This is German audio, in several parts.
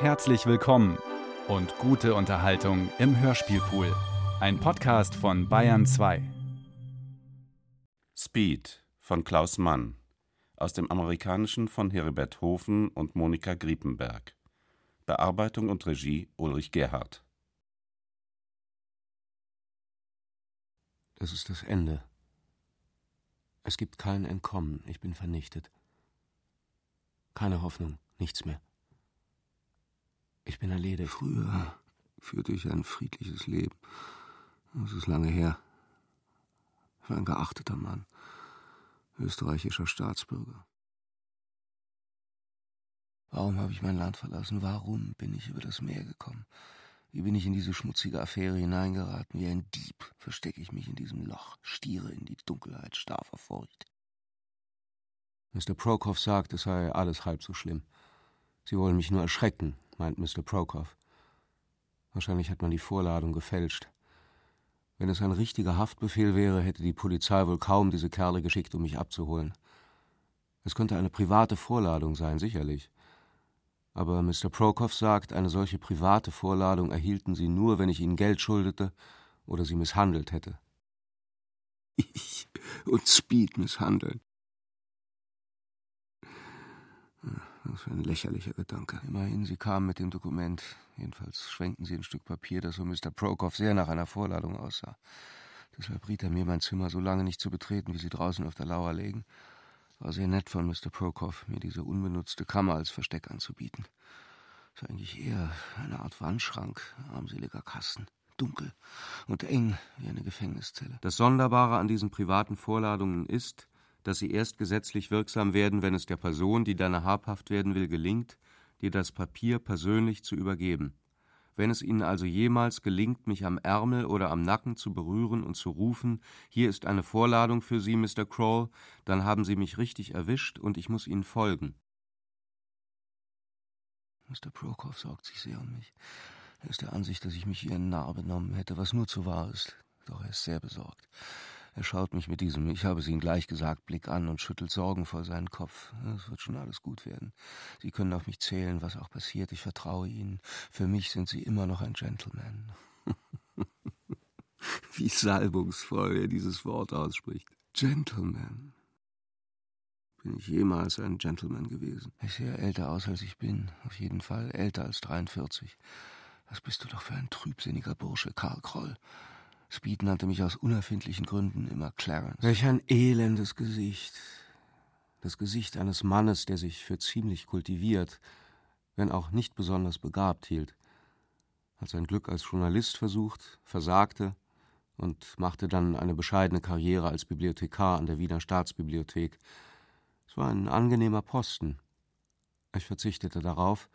Herzlich willkommen und gute Unterhaltung im Hörspielpool. Ein Podcast von Bayern 2. Speed von Klaus Mann. Aus dem Amerikanischen von Heribert Hofen und Monika Griepenberg. Bearbeitung und Regie Ulrich Gerhardt. Das ist das Ende. Es gibt kein Entkommen. Ich bin vernichtet. Keine Hoffnung, nichts mehr. Ich bin erledigt. Früher führte ich ein friedliches Leben. Das ist lange her. Ich war ein geachteter Mann, österreichischer Staatsbürger. Warum habe ich mein Land verlassen? Warum bin ich über das Meer gekommen? Wie bin ich in diese schmutzige Affäre hineingeraten? Wie ein Dieb verstecke ich mich in diesem Loch, stiere in die Dunkelheit, starr vor Furcht. Mr. Prokop sagt, es sei alles halb so schlimm. Sie wollen mich nur erschrecken, meint Mr. Prokop. Wahrscheinlich hat man die Vorladung gefälscht. Wenn es ein richtiger Haftbefehl wäre, hätte die Polizei wohl kaum diese Kerle geschickt, um mich abzuholen. Es könnte eine private Vorladung sein, sicherlich. Aber Mr. Prokop sagt, eine solche private Vorladung erhielten sie nur, wenn ich ihnen Geld schuldete oder sie misshandelt hätte. Ich und Speed misshandeln. Was für ein lächerlicher Gedanke. Immerhin, Sie kamen mit dem Dokument. Jedenfalls schwenkten Sie ein Stück Papier, das von Mr. Prokop sehr nach einer Vorladung aussah. Deshalb riet er mir, mein Zimmer so lange nicht zu betreten, wie Sie draußen auf der Lauer legen. War sehr nett von Mr. Prokop, mir diese unbenutzte Kammer als Versteck anzubieten. War eigentlich eher eine Art Wandschrank, armseliger Kasten. Dunkel und eng wie eine Gefängniszelle. Das Sonderbare an diesen privaten Vorladungen ist, dass sie erst gesetzlich wirksam werden, wenn es der Person, die deiner habhaft werden will, gelingt, dir das Papier persönlich zu übergeben. Wenn es Ihnen also jemals gelingt, mich am Ärmel oder am Nacken zu berühren und zu rufen, hier ist eine Vorladung für Sie, Mr. Kroll, dann haben Sie mich richtig erwischt und ich muss Ihnen folgen. Mr. Prokop sorgt sich sehr um mich. Er ist der Ansicht, dass ich mich wie ein Narr benommen hätte, was nur zu wahr ist. Doch er ist sehr besorgt. Er schaut mich mit diesem, ich habe es Ihnen gleich gesagt, Blick an und schüttelt sorgenvoll seinen Kopf. Es wird schon alles gut werden. Sie können auf mich zählen, was auch passiert. Ich vertraue Ihnen. Für mich sind Sie immer noch ein Gentleman. Wie salbungsvoll er dieses Wort ausspricht. Gentleman. Bin ich jemals ein Gentleman gewesen? Ich sehe älter aus, als ich bin. Auf jeden Fall älter als 43. Was bist du doch für ein trübsinniger Bursche, Karl Kroll. Speed nannte mich aus unerfindlichen Gründen immer Clarence. Welch ein elendes Gesicht. Das Gesicht eines Mannes, der sich für ziemlich kultiviert, wenn auch nicht besonders begabt hielt. Hat sein Glück als Journalist versucht, versagte und machte dann eine bescheidene Karriere als Bibliothekar an der Wiener Staatsbibliothek. Es war ein angenehmer Posten. Ich verzichtete darauf,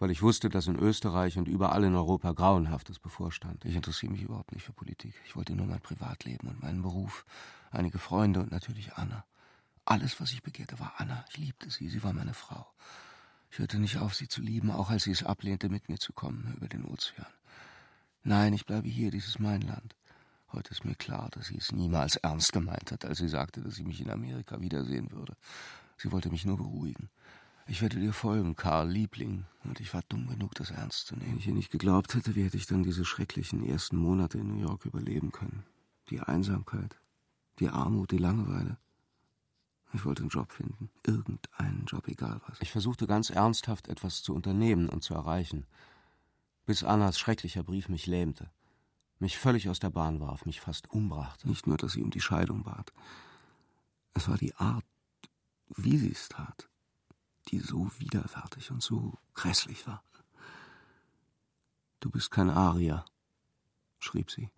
weil ich wusste, dass in Österreich und überall in Europa Grauenhaftes bevorstand. Ich interessiere mich überhaupt nicht für Politik. Ich wollte nur mein Privatleben und meinen Beruf, einige Freunde und natürlich Anna. Alles, was ich begehrte, war Anna. Ich liebte sie, sie war meine Frau. Ich hörte nicht auf, sie zu lieben, auch als sie es ablehnte, mit mir zu kommen über den Ozean. Nein, ich bleibe hier, dies ist mein Land. Heute ist mir klar, dass sie es niemals ernst gemeint hat, als sie sagte, dass sie mich in Amerika wiedersehen würde. Sie wollte mich nur beruhigen. Ich werde dir folgen, Karl, Liebling, und ich war dumm genug, das ernst zu nehmen. Wenn ich ihr nicht geglaubt hätte, wie hätte ich dann diese schrecklichen ersten Monate in New York überleben können? Die Einsamkeit, die Armut, die Langeweile. Ich wollte einen Job finden, irgendeinen Job, egal was. Ich versuchte ganz ernsthaft etwas zu unternehmen und zu erreichen, bis Annas schrecklicher Brief mich lähmte, mich völlig aus der Bahn warf, mich fast umbrachte. Nicht nur, dass sie um die Scheidung bat. Es war die Art, wie sie es tat die so widerwärtig und so grässlich war. Du bist kein Arier, schrieb sie.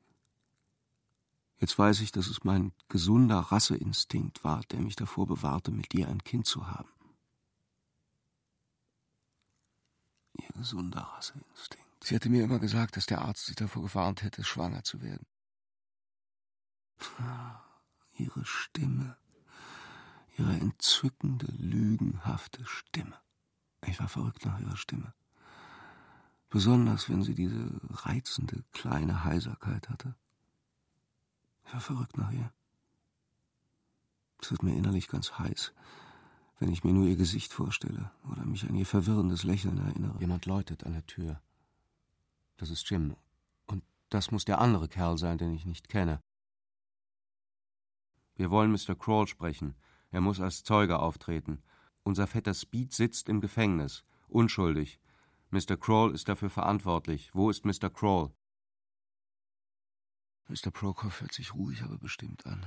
Jetzt weiß ich, dass es mein gesunder Rasseinstinkt war, der mich davor bewahrte, mit dir ein Kind zu haben. Ihr gesunder Rasseinstinkt. Sie hatte mir immer gesagt, dass der Arzt sie davor gewarnt hätte, schwanger zu werden. Ihre Stimme ihre entzückende, lügenhafte Stimme. Ich war verrückt nach ihrer Stimme. Besonders, wenn sie diese reizende, kleine Heiserkeit hatte. Ich war verrückt nach ihr. Es wird mir innerlich ganz heiß, Wenn ich mir nur ihr Gesicht vorstelle oder mich an ihr verwirrendes Lächeln erinnere. Jemand läutet an der Tür. Das ist Jim. Und das muss der andere Kerl sein, den ich nicht kenne. Wir wollen Mr. Crawl sprechen. Er muss als Zeuge auftreten. Unser Vetter Speed sitzt im Gefängnis. Unschuldig. Mr. Crawl ist dafür verantwortlich. Wo ist Mr. Crawl? Mr. Prokop hört sich ruhig, aber bestimmt an.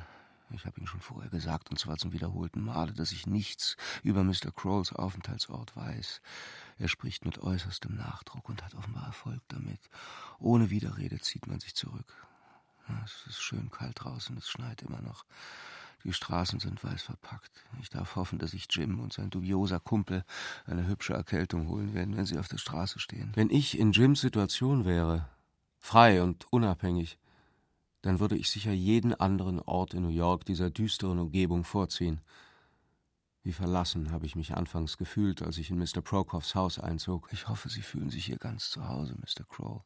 Ich habe ihm schon vorher gesagt, und zwar zum wiederholten Male, dass ich nichts über Mr. Crawls Aufenthaltsort weiß. Er spricht mit äußerstem Nachdruck und hat offenbar Erfolg damit. Ohne Widerrede zieht man sich zurück. Es ist schön kalt draußen, es schneit immer noch. Die Straßen sind weiß verpackt. Ich darf hoffen, dass sich Jim und sein dubioser Kumpel eine hübsche Erkältung holen werden, wenn sie auf der Straße stehen. Wenn ich in Jims Situation wäre, frei und unabhängig, dann würde ich sicher jeden anderen Ort in New York dieser düsteren Umgebung vorziehen. Wie verlassen habe ich mich anfangs gefühlt, als ich in Mr. Prokoffs Haus einzog. Ich hoffe, Sie fühlen sich hier ganz zu Hause, Mr. Crow.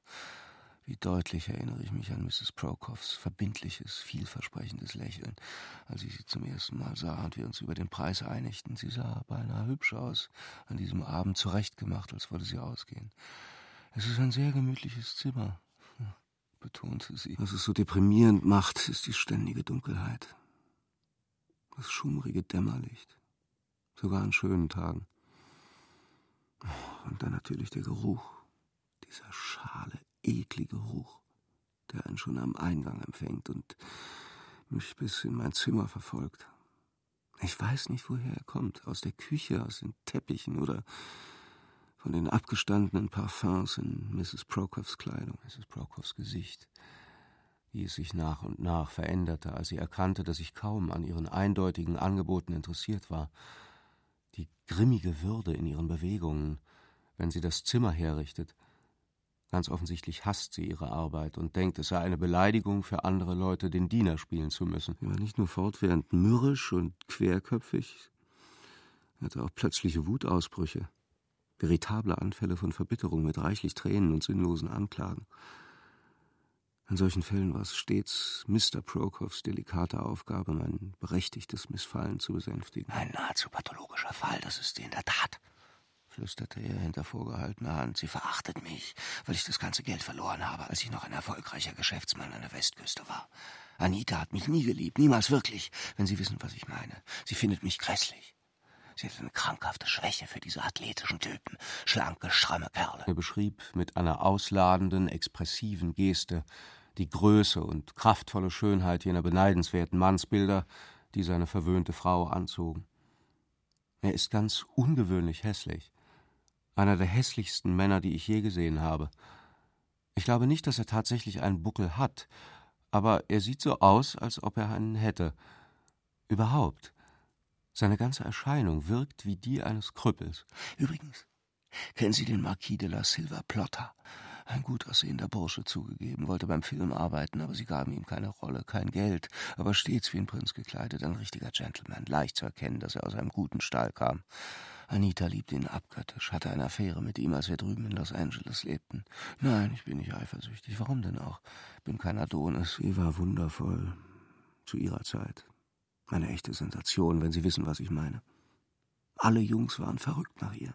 Wie deutlich erinnere ich mich an Mrs. Prokoffs verbindliches, vielversprechendes Lächeln, als ich sie zum ersten Mal sah und wir uns über den Preis einigten. Sie sah beinahe hübsch aus, an diesem Abend zurechtgemacht, als wollte sie ausgehen. Es ist ein sehr gemütliches Zimmer, betonte sie. Was es so deprimierend macht, ist die ständige Dunkelheit. Das schummrige Dämmerlicht. Sogar an schönen Tagen. Und dann natürlich der Geruch. Dieser schale, eklige Geruch, der einen schon am Eingang empfängt und mich bis in mein Zimmer verfolgt. Ich weiß nicht, woher er kommt. Aus der Küche, aus den Teppichen oder von den abgestandenen Parfums in Mrs. Prokoffs Kleidung, Mrs. Prokoffs Gesicht, wie es sich nach und nach veränderte, als sie erkannte, dass ich kaum an ihren eindeutigen Angeboten interessiert war. Die grimmige Würde in ihren Bewegungen, wenn sie das Zimmer herrichtet. Ganz offensichtlich hasst sie ihre Arbeit und denkt, es sei eine Beleidigung für andere Leute, den Diener spielen zu müssen. Sie war nicht nur fortwährend mürrisch und querköpfig, sie hatte auch plötzliche Wutausbrüche veritable Anfälle von Verbitterung mit reichlich Tränen und sinnlosen Anklagen. In solchen Fällen war es stets Mr. Prokoffs delikate Aufgabe, mein berechtigtes Missfallen zu besänftigen. Ein nahezu pathologischer Fall, das ist sie in der Tat, flüsterte er hinter vorgehaltener Hand. Sie verachtet mich, weil ich das ganze Geld verloren habe, als ich noch ein erfolgreicher Geschäftsmann an der Westküste war. Anita hat mich nie geliebt, niemals wirklich, wenn Sie wissen, was ich meine. Sie findet mich grässlich. Sie hat eine krankhafte Schwäche für diese athletischen Typen, schlanke, stramme Kerle. Er beschrieb mit einer ausladenden, expressiven Geste die Größe und kraftvolle Schönheit jener beneidenswerten Mannsbilder, die seine verwöhnte Frau anzogen. Er ist ganz ungewöhnlich hässlich. Einer der hässlichsten Männer, die ich je gesehen habe. Ich glaube nicht, dass er tatsächlich einen Buckel hat, aber er sieht so aus, als ob er einen hätte. Überhaupt. Seine ganze Erscheinung wirkt wie die eines Krüppels. Übrigens, kennen Sie den Marquis de la Silva Plotter? Ein gut aussehender Bursche zugegeben, wollte beim Film arbeiten, aber sie gaben ihm keine Rolle, kein Geld, aber stets wie ein Prinz gekleidet, ein richtiger Gentleman, leicht zu erkennen, dass er aus einem guten Stall kam. Anita liebte ihn abgöttisch, hatte eine Affäre mit ihm, als wir drüben in Los Angeles lebten. Nein, ich bin nicht eifersüchtig. Warum denn auch? Bin kein Adonis. Sie war wundervoll. Zu ihrer Zeit. Eine echte Sensation, wenn Sie wissen, was ich meine. Alle Jungs waren verrückt nach ihr.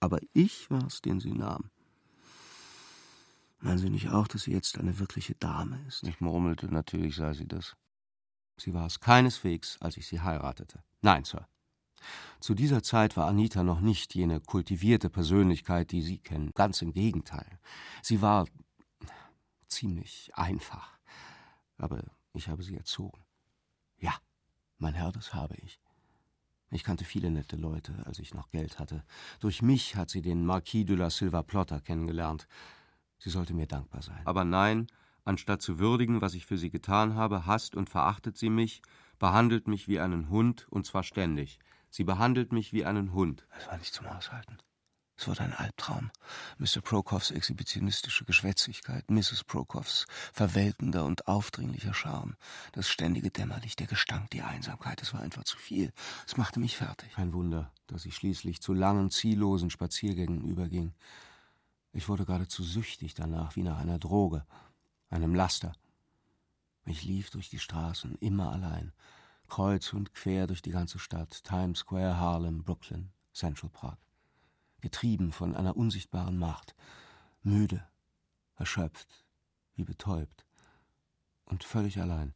Aber ich war's, den sie nahm. Meinen Sie nicht auch, dass sie jetzt eine wirkliche Dame ist? Ich murmelte, natürlich sei sie das. Sie war es keineswegs, als ich sie heiratete. Nein, Sir. Zu dieser Zeit war Anita noch nicht jene kultivierte Persönlichkeit, die Sie kennen. Ganz im Gegenteil. Sie war ziemlich einfach. Aber ich habe sie erzogen. Ja, mein Herr, das habe ich. Ich kannte viele nette Leute, als ich noch Geld hatte. Durch mich hat sie den Marquis de la Silva Plotter kennengelernt. Sie sollte mir dankbar sein. Aber nein, anstatt zu würdigen, was ich für sie getan habe, hasst und verachtet sie mich, behandelt mich wie einen Hund, und zwar ständig. Sie behandelt mich wie einen Hund. Es war nicht zum Aushalten. Es wurde ein Albtraum. Mr. Prokoffs exhibitionistische Geschwätzigkeit, Mrs. Prokoffs verwelkender und aufdringlicher Charme, das ständige Dämmerlicht, der Gestank, die Einsamkeit, es war einfach zu viel. Es machte mich fertig. Kein Wunder, dass ich schließlich zu langen, ziellosen Spaziergängen überging. Ich wurde geradezu süchtig danach, wie nach einer Droge, einem Laster. Ich lief durch die Straßen, immer allein, Kreuz und quer durch die ganze Stadt, Times Square, Harlem, Brooklyn, Central Park. Getrieben von einer unsichtbaren Macht, müde, erschöpft, wie betäubt und völlig allein.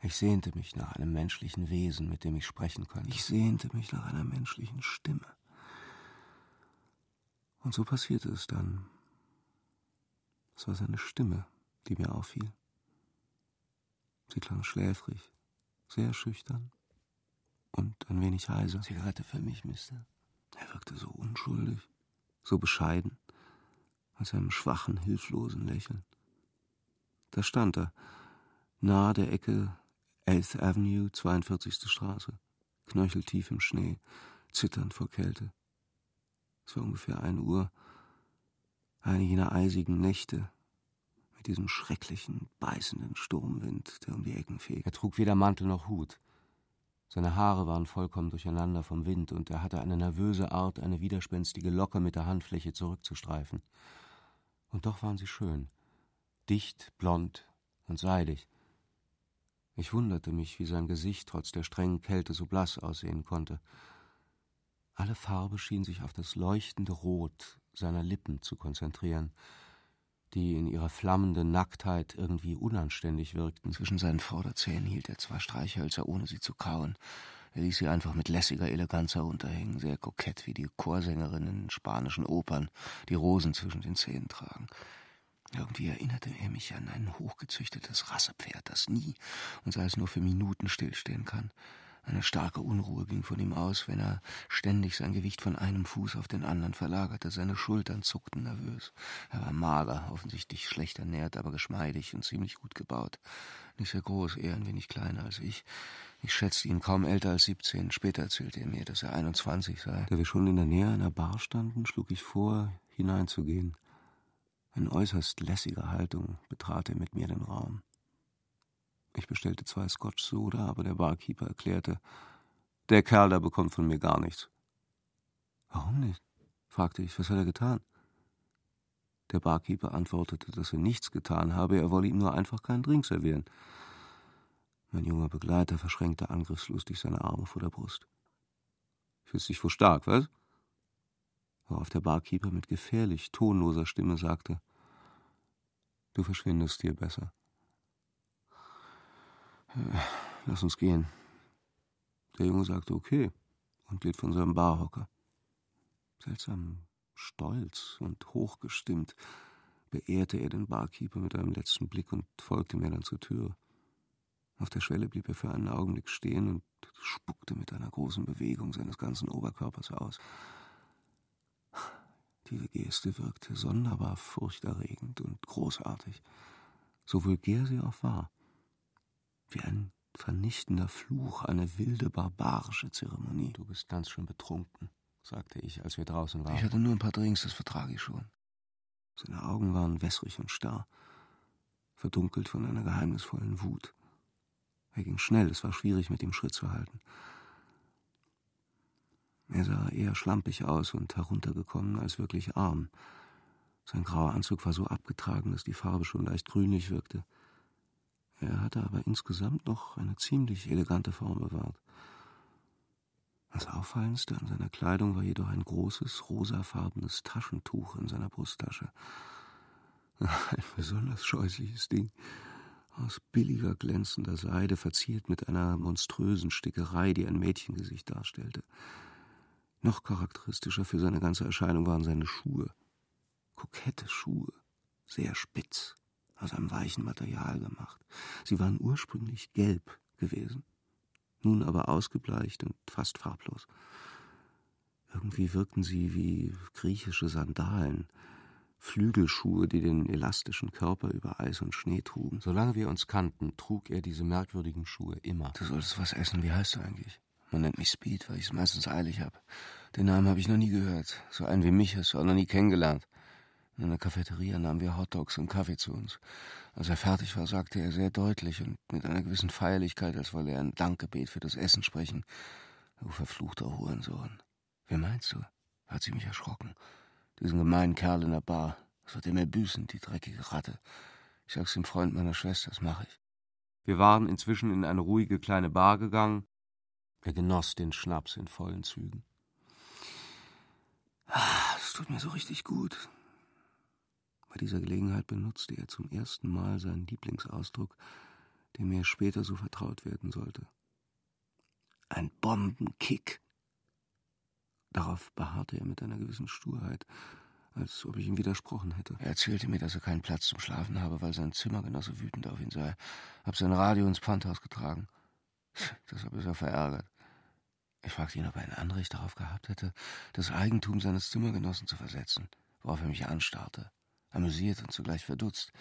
Ich sehnte mich nach einem menschlichen Wesen, mit dem ich sprechen könnte. Ich sehnte mich nach einer menschlichen Stimme. Und so passierte es dann. Es war seine Stimme, die mir auffiel. Sie klang schläfrig, sehr schüchtern und ein wenig heiser. Zigarette für mich, Mister. Er wirkte so unschuldig, so bescheiden, aus einem schwachen, hilflosen Lächeln. Da stand er, nahe der Ecke 8th Avenue, 42. Straße, knöcheltief im Schnee, zitternd vor Kälte. Es war ungefähr ein Uhr, eine jener eisigen Nächte, mit diesem schrecklichen, beißenden Sturmwind, der um die Ecken fegt. Er trug weder Mantel noch Hut. Seine Haare waren vollkommen durcheinander vom Wind, und er hatte eine nervöse Art, eine widerspenstige Locke mit der Handfläche zurückzustreifen. Und doch waren sie schön, dicht, blond und seidig. Ich wunderte mich, wie sein Gesicht trotz der strengen Kälte so blass aussehen konnte. Alle Farbe schien sich auf das leuchtende Rot seiner Lippen zu konzentrieren, die in ihrer flammenden Nacktheit irgendwie unanständig wirkten. Zwischen seinen Vorderzähnen hielt er zwei Streichhölzer, ohne sie zu kauen. Er ließ sie einfach mit lässiger Eleganz herunterhängen, sehr kokett wie die Chorsängerinnen in spanischen Opern, die Rosen zwischen den Zähnen tragen. Irgendwie erinnerte er mich an ein hochgezüchtetes Rassepferd, das nie und sei es nur für Minuten stillstehen kann. Eine starke Unruhe ging von ihm aus, wenn er ständig sein Gewicht von einem Fuß auf den anderen verlagerte. Seine Schultern zuckten nervös. Er war mager, offensichtlich schlecht ernährt, aber geschmeidig und ziemlich gut gebaut. Nicht sehr groß, eher ein wenig kleiner als ich. Ich schätzte ihn kaum älter als siebzehn. Später erzählte er mir, dass er einundzwanzig sei. Da wir schon in der Nähe einer Bar standen, schlug ich vor, hineinzugehen. In äußerst lässiger Haltung betrat er mit mir den Raum. Ich bestellte zwei Scotch Soda, aber der Barkeeper erklärte, der Kerl da bekommt von mir gar nichts. Warum nicht? fragte ich. Was hat er getan? Der Barkeeper antwortete, dass er nichts getan habe, er wolle ihm nur einfach keinen Drink servieren. Mein junger Begleiter verschränkte angriffslustig seine Arme vor der Brust. Fühlst dich wohl stark, was? Worauf der Barkeeper mit gefährlich tonloser Stimme sagte, Du verschwindest hier besser. Lass uns gehen. Der Junge sagte okay und glitt von seinem Barhocker. Seltsam stolz und hochgestimmt beehrte er den Barkeeper mit einem letzten Blick und folgte mir dann zur Tür. Auf der Schwelle blieb er für einen Augenblick stehen und spuckte mit einer großen Bewegung seines ganzen Oberkörpers aus. Diese Geste wirkte sonderbar furchterregend und großartig, so vulgär sie auch war wie ein vernichtender Fluch, eine wilde, barbarische Zeremonie. Du bist ganz schön betrunken, sagte ich, als wir draußen waren. Ich hatte nur ein paar Drinks, das vertrage ich schon. Seine Augen waren wässrig und starr, verdunkelt von einer geheimnisvollen Wut. Er ging schnell, es war schwierig, mit ihm Schritt zu halten. Er sah eher schlampig aus und heruntergekommen als wirklich arm. Sein grauer Anzug war so abgetragen, dass die Farbe schon leicht grünlich wirkte. Er hatte aber insgesamt noch eine ziemlich elegante Form bewahrt. Das Auffallendste an seiner Kleidung war jedoch ein großes, rosafarbenes Taschentuch in seiner Brusttasche. Ein besonders scheußliches Ding. Aus billiger, glänzender Seide, verziert mit einer monströsen Stickerei, die ein Mädchengesicht darstellte. Noch charakteristischer für seine ganze Erscheinung waren seine Schuhe. Kokette Schuhe, sehr spitz, aus einem weichen Material gemacht. Sie waren ursprünglich gelb gewesen, nun aber ausgebleicht und fast farblos. Irgendwie wirkten sie wie griechische Sandalen, Flügelschuhe, die den elastischen Körper über Eis und Schnee trugen. Solange wir uns kannten, trug er diese merkwürdigen Schuhe immer. Du solltest was essen. Wie heißt du eigentlich? Man nennt mich Speed, weil ich es meistens eilig habe. Den Namen habe ich noch nie gehört. So einen wie mich hast du auch noch nie kennengelernt. In einer Cafeteria nahmen wir Hotdogs und Kaffee zu uns. Als er fertig war, sagte er sehr deutlich und mit einer gewissen Feierlichkeit, als wolle er ein Dankgebet für das Essen sprechen. Du verfluchter Hurensohn. Wer meinst du? Hat sie mich erschrocken. Diesen gemeinen Kerl in der Bar. Das wird er mir büßen, die dreckige Ratte. Ich sag's dem Freund meiner Schwester, das mache ich. Wir waren inzwischen in eine ruhige kleine Bar gegangen. Er genoss den Schnaps in vollen Zügen. Ah, es tut mir so richtig gut. Bei dieser Gelegenheit benutzte er zum ersten Mal seinen Lieblingsausdruck, der mir später so vertraut werden sollte. Ein Bombenkick. Darauf beharrte er mit einer gewissen Sturheit, als ob ich ihm widersprochen hätte. Er erzählte mir, dass er keinen Platz zum Schlafen habe, weil sein Zimmergenosse wütend auf ihn sei, hab sein Radio ins Pfandhaus getragen. Deshalb ist er verärgert. Ich fragte ihn, ob er ein Anrecht darauf gehabt hätte, das Eigentum seines Zimmergenossen zu versetzen, worauf er mich anstarrte, amüsiert und zugleich verdutzt.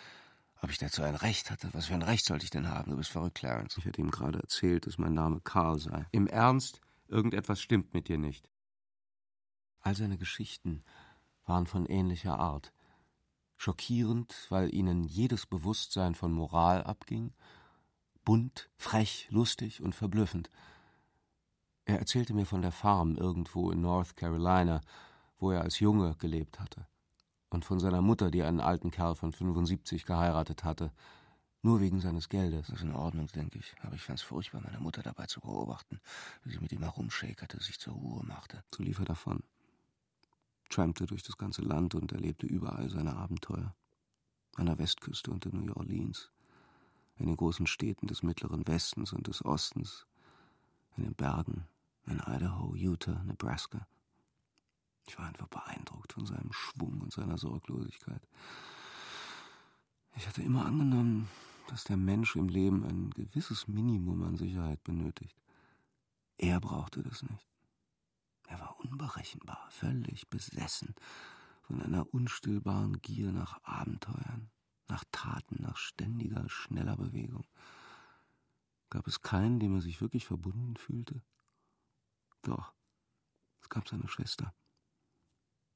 Ob ich dazu ein Recht hatte? Was für ein Recht sollte ich denn haben? Du bist verrückt, Clarence. Ich hatte ihm gerade erzählt, dass mein Name Karl sei. Im Ernst, irgendetwas stimmt mit dir nicht. All seine Geschichten waren von ähnlicher Art. Schockierend, weil ihnen jedes Bewusstsein von Moral abging, bunt, frech, lustig und verblüffend. Er erzählte mir von der Farm irgendwo in North Carolina, wo er als Junge gelebt hatte, und von seiner Mutter, die einen alten Kerl von 75 geheiratet hatte, nur wegen seines Geldes. Das ist in Ordnung, denke ich. Aber ich fand es furchtbar, meine Mutter dabei zu beobachten, wie sie mit ihm herumschäkerte, sich zur Ruhe machte. So lief er davon, trampte durch das ganze Land und erlebte überall seine Abenteuer. An der Westküste und in New Orleans, in den großen Städten des mittleren Westens und des Ostens, in den Bergen, in Idaho, Utah, Nebraska. Ich war einfach beeindruckt von seinem Schwung und seiner Sorglosigkeit. Ich hatte immer angenommen, dass der Mensch im Leben ein gewisses Minimum an Sicherheit benötigt. Er brauchte das nicht. Er war unberechenbar, völlig besessen von einer unstillbaren Gier nach Abenteuern, nach Taten, nach ständiger, schneller Bewegung. Gab es keinen, dem er sich wirklich verbunden fühlte? Doch, es gab seine Schwester.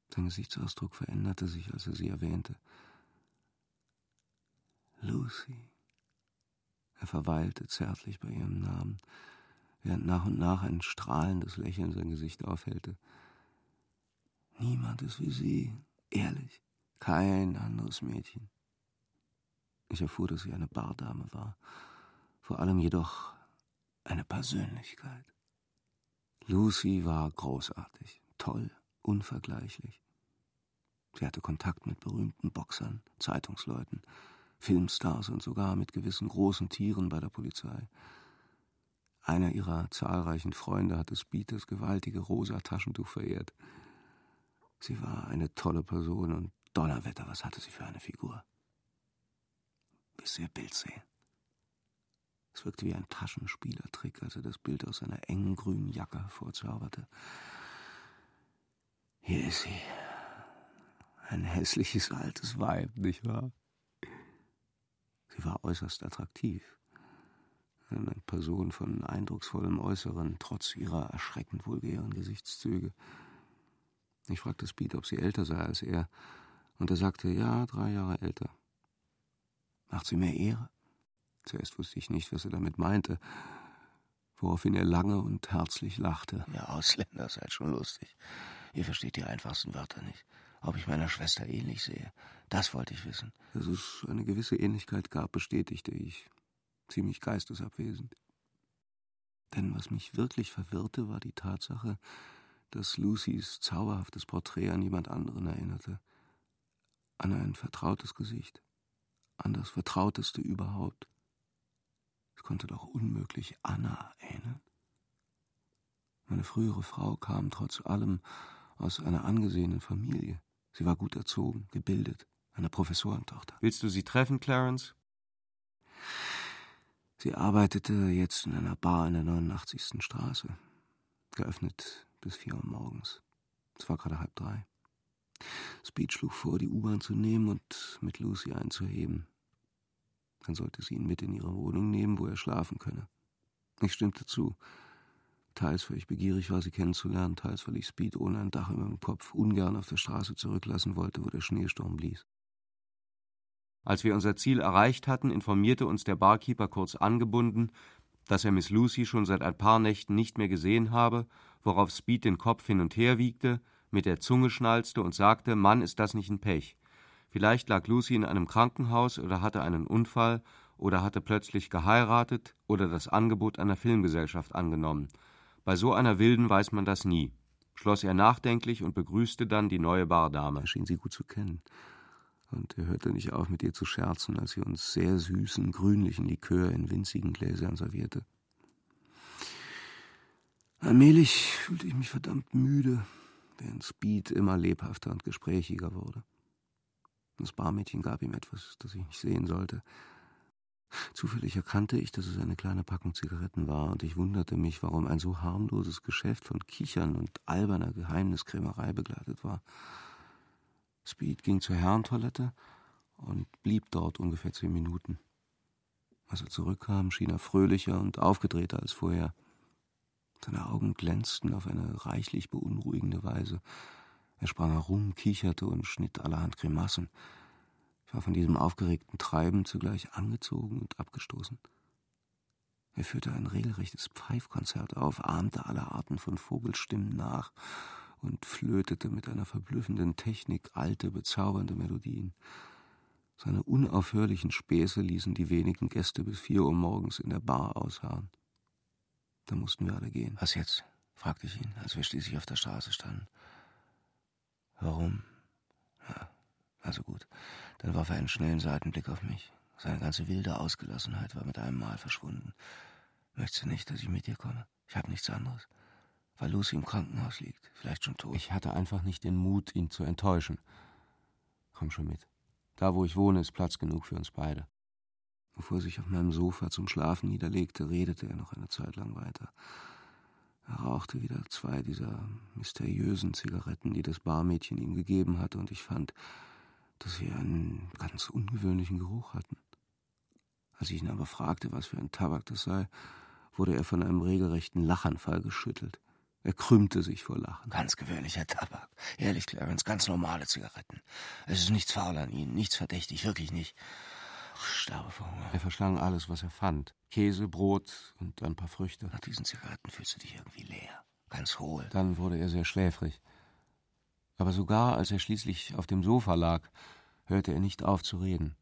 Sein Gesichtsausdruck veränderte sich, als er sie erwähnte. Lucy. Er verweilte zärtlich bei ihrem Namen, während nach und nach ein strahlendes Lächeln sein Gesicht aufhellte. Niemand ist wie sie, ehrlich, kein anderes Mädchen. Ich erfuhr, dass sie eine Bardame war, vor allem jedoch eine Persönlichkeit. Lucy war großartig, toll, unvergleichlich. Sie hatte Kontakt mit berühmten Boxern, Zeitungsleuten, Filmstars und sogar mit gewissen großen Tieren bei der Polizei. Einer ihrer zahlreichen Freunde hatte Speed das gewaltige rosa Taschentuch verehrt. Sie war eine tolle Person und Donnerwetter, was hatte sie für eine Figur? Du ihr Bild sehen? Es wirkte wie ein Taschenspielertrick, als er das Bild aus seiner engen grünen Jacke hervorzauberte. Hier ist sie. Ein hässliches altes Weib, nicht wahr? Sie war äußerst attraktiv. Eine Person von eindrucksvollem Äußeren, trotz ihrer erschreckend vulgären Gesichtszüge. Ich fragte Speed, ob sie älter sei als er, und er sagte, ja, drei Jahre älter. Macht sie mir Ehre? Zuerst wusste ich nicht, was er damit meinte, woraufhin er lange und herzlich lachte. Ihr Ausländer seid schon lustig. Ihr versteht die einfachsten Wörter nicht. Ob ich meiner Schwester ähnlich sehe, das wollte ich wissen. Dass es eine gewisse Ähnlichkeit gab, bestätigte ich, ziemlich geistesabwesend. Denn was mich wirklich verwirrte, war die Tatsache, dass Lucys zauberhaftes Porträt an jemand anderen erinnerte. An ein vertrautes Gesicht. An das Vertrauteste überhaupt konnte doch unmöglich Anna ähneln. Meine frühere Frau kam trotz allem aus einer angesehenen Familie. Sie war gut erzogen, gebildet, eine Professorentochter. Willst du sie treffen, Clarence? Sie arbeitete jetzt in einer Bar in der 89. Straße, geöffnet bis vier Uhr morgens. Es war gerade halb drei. Speed schlug vor, die U-Bahn zu nehmen und mit Lucy einzuheben. Dann sollte sie ihn mit in ihre Wohnung nehmen, wo er schlafen könne. Ich stimmte zu. Teils, weil ich begierig war, sie kennenzulernen, teils, weil ich Speed ohne ein Dach über dem Kopf ungern auf der Straße zurücklassen wollte, wo der Schneesturm blies. Als wir unser Ziel erreicht hatten, informierte uns der Barkeeper kurz angebunden, dass er Miss Lucy schon seit ein paar Nächten nicht mehr gesehen habe, worauf Speed den Kopf hin und her wiegte, mit der Zunge schnalzte und sagte, Mann, ist das nicht ein Pech. Vielleicht lag Lucy in einem Krankenhaus oder hatte einen Unfall oder hatte plötzlich geheiratet oder das Angebot einer Filmgesellschaft angenommen. Bei so einer Wilden weiß man das nie, schloss er nachdenklich und begrüßte dann die neue Bardame. Er schien sie gut zu kennen. Und er hörte nicht auf, mit ihr zu scherzen, als sie uns sehr süßen, grünlichen Likör in winzigen Gläsern servierte. Allmählich fühlte ich mich verdammt müde, während Speed immer lebhafter und gesprächiger wurde. Das Barmädchen gab ihm etwas, das ich nicht sehen sollte. Zufällig erkannte ich, dass es eine kleine Packung Zigaretten war, und ich wunderte mich, warum ein so harmloses Geschäft von Kichern und alberner Geheimniskrämerei begleitet war. Speed ging zur Herrentoilette und blieb dort ungefähr zehn Minuten. Als er zurückkam, schien er fröhlicher und aufgedrehter als vorher. Seine Augen glänzten auf eine reichlich beunruhigende Weise. Er sprang herum, kicherte und schnitt allerhand Grimassen. Ich war von diesem aufgeregten Treiben zugleich angezogen und abgestoßen. Er führte ein regelrechtes Pfeifkonzert auf, ahmte alle Arten von Vogelstimmen nach und flötete mit einer verblüffenden Technik alte, bezaubernde Melodien. Seine unaufhörlichen Späße ließen die wenigen Gäste bis vier Uhr morgens in der Bar ausharren. Da mussten wir alle gehen. Was jetzt? fragte ich ihn, als wir schließlich auf der Straße standen. Warum? Ja, also gut. Dann warf er einen schnellen Seitenblick auf mich. Seine ganze wilde Ausgelassenheit war mit einem Mal verschwunden. Möchtest du nicht, dass ich mit dir komme? Ich habe nichts anderes. Weil Lucy im Krankenhaus liegt, vielleicht schon tot. Ich hatte einfach nicht den Mut, ihn zu enttäuschen. Komm schon mit. Da, wo ich wohne, ist Platz genug für uns beide. Bevor er sich auf meinem Sofa zum Schlafen niederlegte, redete er noch eine Zeit lang weiter. Er rauchte wieder zwei dieser mysteriösen Zigaretten, die das Barmädchen ihm gegeben hatte, und ich fand, dass sie einen ganz ungewöhnlichen Geruch hatten. Als ich ihn aber fragte, was für ein Tabak das sei, wurde er von einem regelrechten Lachanfall geschüttelt. Er krümmte sich vor Lachen. Ganz gewöhnlicher Tabak. Ehrlich, Clarence, ganz normale Zigaretten. Es ist nichts faul an ihnen, nichts verdächtig, wirklich nicht. Ich sterbe vor Hunger. Er verschlang alles, was er fand. Käse, Brot und ein paar Früchte. Nach diesen Zigaretten fühlst du dich irgendwie leer. Ganz hohl. Dann wurde er sehr schläfrig. Aber sogar als er schließlich auf dem Sofa lag, hörte er nicht auf zu reden.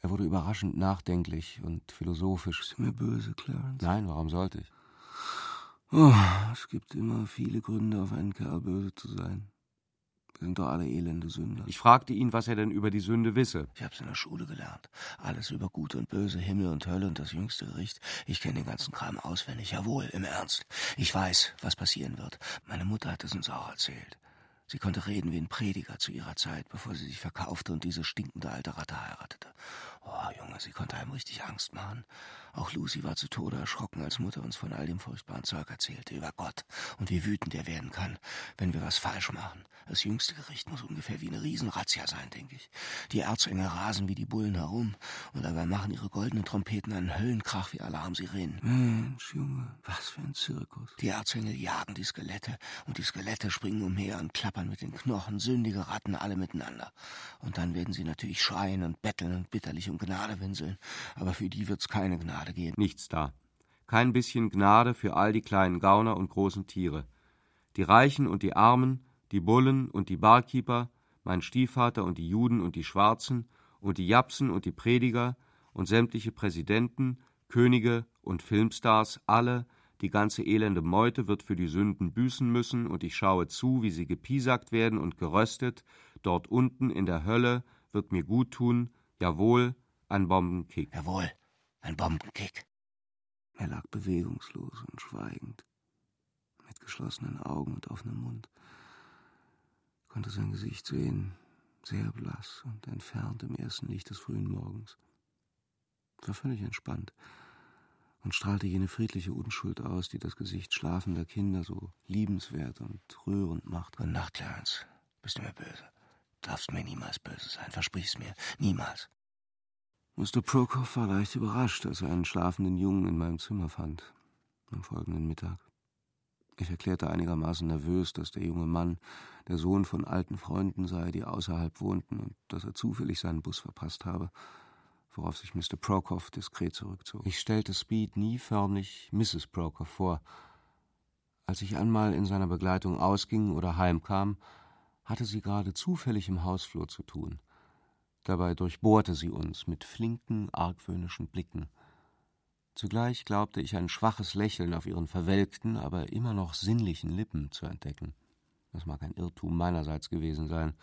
Er wurde überraschend nachdenklich und philosophisch. Bist du mir böse, Clarence? Nein, warum sollte ich? Oh, es gibt immer viele Gründe, auf einen Kerl böse zu sein. Wir sind doch alle elende Sünder. Ich fragte ihn, was er denn über die Sünde wisse. Ich hab's in der Schule gelernt. Alles über Gut und Böse, Himmel und Hölle und das jüngste Gericht. Ich kenne den ganzen Kram auswendig. Jawohl, im Ernst. Ich weiß, was passieren wird. Meine Mutter hat es uns auch erzählt. Sie konnte reden wie ein Prediger zu ihrer Zeit, bevor sie sich verkaufte und diese stinkende alte Ratte heiratete. Oh, Junge, sie konnte einem richtig Angst machen. Auch Lucy war zu Tode erschrocken, als Mutter uns von all dem furchtbaren Zeug erzählte über Gott und wie wütend er werden kann, wenn wir was falsch machen. Das jüngste Gericht muss ungefähr wie eine Riesenrazzia sein, denke ich. Die Erzengel rasen wie die Bullen herum und dabei machen ihre goldenen Trompeten einen Höllenkrach wie Alarmsirenen. Mensch, Junge, was für ein Zirkus. Die Erzengel jagen die Skelette und die Skelette springen umher und klappern mit den Knochen, sündige Ratten alle miteinander. Und dann werden sie natürlich schreien und betteln und bitterlich um Gnade winseln, aber für die wird's keine Gnade geben. Nichts da. Kein bisschen Gnade für all die kleinen Gauner und großen Tiere. Die Reichen und die Armen, die Bullen und die Barkeeper, mein Stiefvater und die Juden und die Schwarzen und die Japsen und die Prediger und sämtliche Präsidenten, Könige und Filmstars, alle, die ganze elende Meute wird für die Sünden büßen müssen, und ich schaue zu, wie sie gepiesackt werden und geröstet, dort unten in der Hölle wird mir gut tun, jawohl, ein Bombenkick. Jawohl, ein Bombenkick. Er lag bewegungslos und schweigend, mit geschlossenen Augen und offenem Mund konnte sein Gesicht sehen, sehr blass und entfernt im ersten Licht des frühen Morgens. War völlig entspannt und strahlte jene friedliche Unschuld aus, die das Gesicht schlafender Kinder so liebenswert und rührend macht. Gute Nacht, Clarence. Bist du mir böse? Darfst mir niemals böse sein, versprich's mir. Niemals. Mr. Prokop war leicht überrascht, als er einen schlafenden Jungen in meinem Zimmer fand, am folgenden Mittag. Ich erklärte einigermaßen nervös, dass der junge Mann der Sohn von alten Freunden sei, die außerhalb wohnten, und dass er zufällig seinen Bus verpasst habe, worauf sich Mr. Prokop diskret zurückzog. Ich stellte Speed nie förmlich Mrs. Prokop vor. Als ich einmal in seiner Begleitung ausging oder heimkam, hatte sie gerade zufällig im Hausflur zu tun. Dabei durchbohrte sie uns mit flinken, argwöhnischen Blicken. Zugleich glaubte ich ein schwaches Lächeln auf ihren verwelkten, aber immer noch sinnlichen Lippen zu entdecken. Das mag ein Irrtum meinerseits gewesen sein.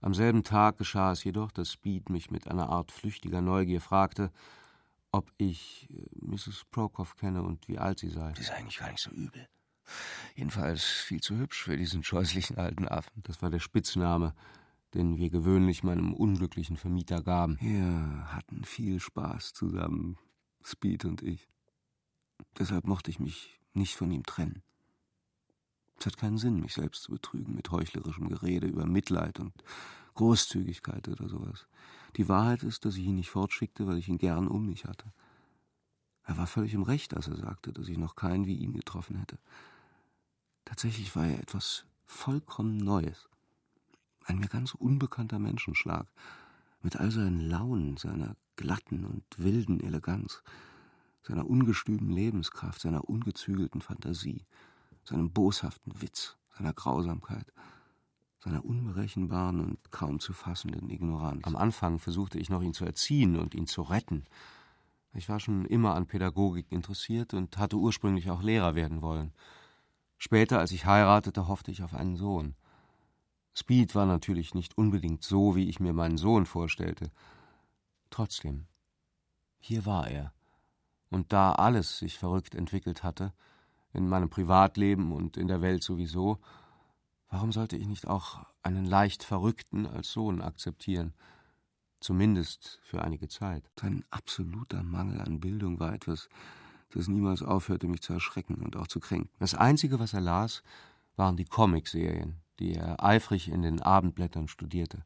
Am selben Tag geschah es jedoch, dass Speed mich mit einer Art flüchtiger Neugier fragte, ob ich äh, Mrs. Prokop kenne und wie alt sie sei. Die ist eigentlich gar nicht so übel. Jedenfalls viel zu hübsch für diesen scheußlichen alten Affen. Das war der Spitzname, den wir gewöhnlich meinem unglücklichen Vermieter gaben. Wir hatten viel Spaß zusammen, Speed und ich. Deshalb mochte ich mich nicht von ihm trennen. Es hat keinen Sinn, mich selbst zu betrügen mit heuchlerischem Gerede über Mitleid und Großzügigkeit oder sowas. Die Wahrheit ist, dass ich ihn nicht fortschickte, weil ich ihn gern um mich hatte. Er war völlig im Recht, als er sagte, dass ich noch keinen wie ihn getroffen hätte. Tatsächlich war er etwas vollkommen Neues. Ein mir ganz unbekannter Menschenschlag, mit all seinen Launen, seiner glatten und wilden Eleganz, seiner ungestümen Lebenskraft, seiner ungezügelten Fantasie, seinem boshaften Witz, seiner Grausamkeit, seiner unberechenbaren und kaum zu fassenden Ignoranz. Am Anfang versuchte ich noch, ihn zu erziehen und ihn zu retten. Ich war schon immer an Pädagogik interessiert und hatte ursprünglich auch Lehrer werden wollen. Später, als ich heiratete, hoffte ich auf einen Sohn. Speed war natürlich nicht unbedingt so, wie ich mir meinen Sohn vorstellte. Trotzdem, hier war er. Und da alles sich verrückt entwickelt hatte, in meinem Privatleben und in der Welt sowieso, warum sollte ich nicht auch einen leicht Verrückten als Sohn akzeptieren? Zumindest für einige Zeit. Sein absoluter Mangel an Bildung war etwas, das niemals aufhörte, mich zu erschrecken und auch zu kränken. Das Einzige, was er las, waren die Comicserien, die er eifrig in den Abendblättern studierte.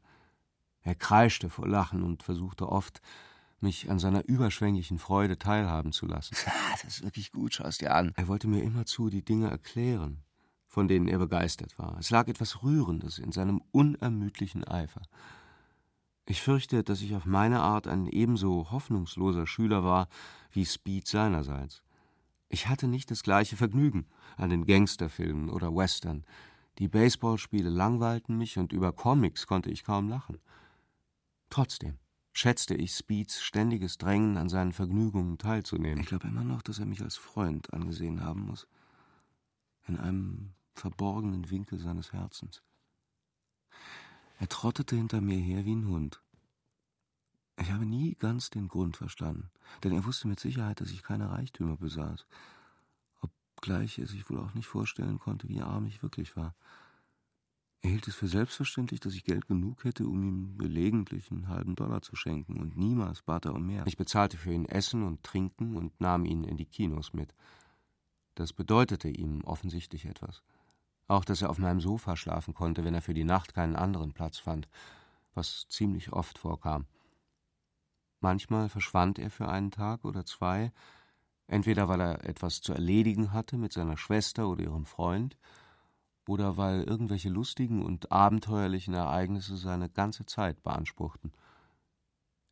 Er kreischte vor Lachen und versuchte oft, mich an seiner überschwänglichen Freude teilhaben zu lassen. Das ist wirklich gut, schau es dir an. Er wollte mir immerzu die Dinge erklären, von denen er begeistert war. Es lag etwas Rührendes in seinem unermüdlichen Eifer. Ich fürchte, dass ich auf meine Art ein ebenso hoffnungsloser Schüler war wie Speed seinerseits. Ich hatte nicht das gleiche Vergnügen an den Gangsterfilmen oder Western. Die Baseballspiele langweilten mich und über Comics konnte ich kaum lachen. Trotzdem schätzte ich Speeds ständiges Drängen, an seinen Vergnügungen teilzunehmen. Ich glaube immer noch, dass er mich als Freund angesehen haben muss. In einem verborgenen Winkel seines Herzens. Er trottete hinter mir her wie ein Hund. Ich habe nie ganz den Grund verstanden, denn er wusste mit Sicherheit, dass ich keine Reichtümer besaß, obgleich er sich wohl auch nicht vorstellen konnte, wie arm ich wirklich war. Er hielt es für selbstverständlich, dass ich Geld genug hätte, um ihm gelegentlich einen halben Dollar zu schenken, und niemals bat er um mehr. Ich bezahlte für ihn Essen und Trinken und nahm ihn in die Kinos mit. Das bedeutete ihm offensichtlich etwas. Auch, dass er auf meinem Sofa schlafen konnte, wenn er für die Nacht keinen anderen Platz fand, was ziemlich oft vorkam. Manchmal verschwand er für einen Tag oder zwei, entweder weil er etwas zu erledigen hatte mit seiner Schwester oder ihrem Freund, oder weil irgendwelche lustigen und abenteuerlichen Ereignisse seine ganze Zeit beanspruchten.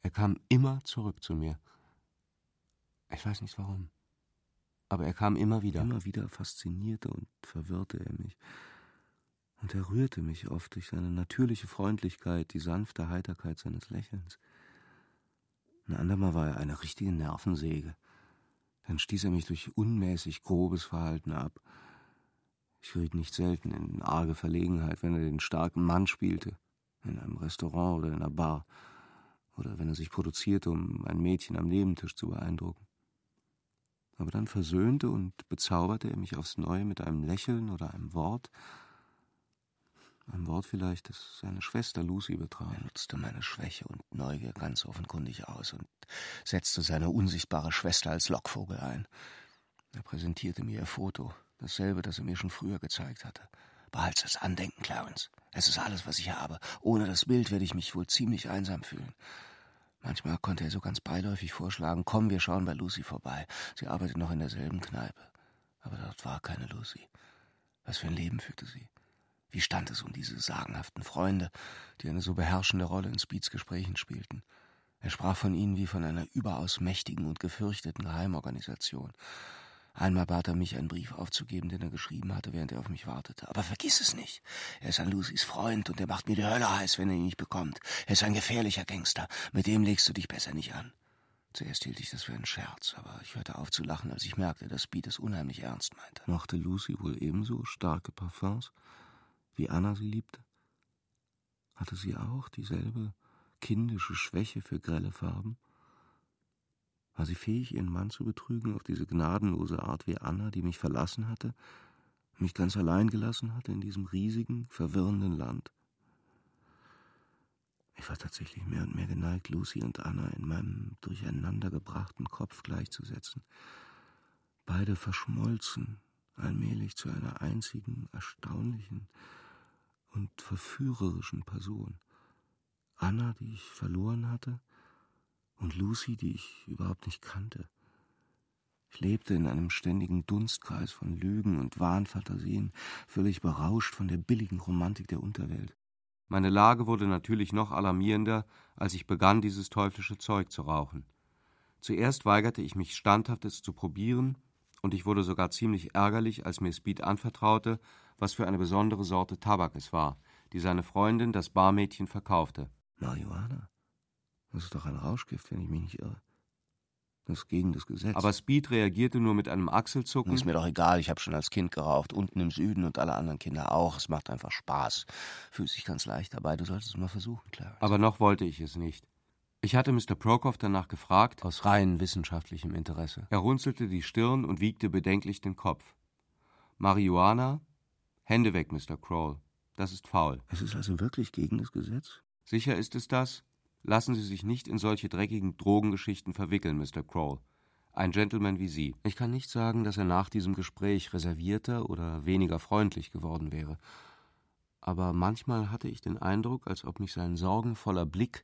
Er kam immer zurück zu mir. Ich weiß nicht warum. Aber er kam immer wieder. Immer wieder faszinierte und verwirrte er mich. Und er rührte mich oft durch seine natürliche Freundlichkeit, die sanfte Heiterkeit seines Lächelns. Ein andermal war er eine richtige Nervensäge. Dann stieß er mich durch unmäßig grobes Verhalten ab. Ich geriet nicht selten in arge Verlegenheit, wenn er den starken Mann spielte, in einem Restaurant oder in einer Bar, oder wenn er sich produzierte, um ein Mädchen am Nebentisch zu beeindrucken. Aber dann versöhnte und bezauberte er mich aufs Neue mit einem Lächeln oder einem Wort, ein Wort vielleicht, das seine Schwester Lucy betraf. Er nutzte meine Schwäche und Neugier ganz offenkundig aus und setzte seine unsichtbare Schwester als Lockvogel ein. Er präsentierte mir ihr Foto, dasselbe, das er mir schon früher gezeigt hatte. Behalts das Andenken, Clarence. Es ist alles, was ich habe. Ohne das Bild werde ich mich wohl ziemlich einsam fühlen. Manchmal konnte er so ganz beiläufig vorschlagen, komm, wir schauen bei Lucy vorbei. Sie arbeitet noch in derselben Kneipe. Aber dort war keine Lucy. Was für ein Leben führte sie? Wie stand es um diese sagenhaften Freunde, die eine so beherrschende Rolle in Speeds Gesprächen spielten? Er sprach von ihnen wie von einer überaus mächtigen und gefürchteten Geheimorganisation. Einmal bat er mich, einen Brief aufzugeben, den er geschrieben hatte, während er auf mich wartete. Aber vergiss es nicht. Er ist ein Lucys Freund und er macht mir die Hölle heiß, wenn er ihn nicht bekommt. Er ist ein gefährlicher Gangster. Mit dem legst du dich besser nicht an. Zuerst hielt ich das für einen Scherz, aber ich hörte auf zu lachen, als ich merkte, dass Speed es unheimlich ernst meinte. Mochte Lucy wohl ebenso starke Parfums, wie Anna sie liebte? Hatte sie auch dieselbe kindische Schwäche für grelle Farben? War sie fähig, ihren Mann zu betrügen auf diese gnadenlose Art wie Anna, die mich verlassen hatte, mich ganz allein gelassen hatte in diesem riesigen, verwirrenden Land? Ich war tatsächlich mehr und mehr geneigt, Lucy und Anna in meinem durcheinandergebrachten Kopf gleichzusetzen. Beide verschmolzen allmählich zu einer einzigen, erstaunlichen und verführerischen Person. Anna, die ich verloren hatte, und Lucy, die ich überhaupt nicht kannte. Ich lebte in einem ständigen Dunstkreis von Lügen und Wahnfantasien, völlig berauscht von der billigen Romantik der Unterwelt. Meine Lage wurde natürlich noch alarmierender, als ich begann, dieses teuflische Zeug zu rauchen. Zuerst weigerte ich mich standhaft, es zu probieren, und ich wurde sogar ziemlich ärgerlich, als mir Speed anvertraute, was für eine besondere Sorte Tabak es war, die seine Freundin, das Barmädchen, verkaufte. Marihuana? Das ist doch ein Rauschgift, wenn ich mich nicht irre. Das ist gegen das Gesetz. Aber Speed reagierte nur mit einem Achselzucken. Ist mir doch egal, ich habe schon als Kind geraucht, unten im Süden und alle anderen Kinder auch. Es macht einfach Spaß. Fühlt sich ganz leicht dabei. Du solltest es mal versuchen, Clarence. Aber noch wollte ich es nicht. Ich hatte Mr. Prokop danach gefragt, aus rein wissenschaftlichem Interesse. Er runzelte die Stirn und wiegte bedenklich den Kopf. Marihuana? Hände weg, Mr. Kroll. Das ist faul. Es ist also wirklich gegen das Gesetz? Sicher ist es das? Lassen Sie sich nicht in solche dreckigen Drogengeschichten verwickeln, Mr. Kroll. Ein Gentleman wie Sie. Ich kann nicht sagen, dass er nach diesem Gespräch reservierter oder weniger freundlich geworden wäre. Aber manchmal hatte ich den Eindruck, als ob mich sein sorgenvoller Blick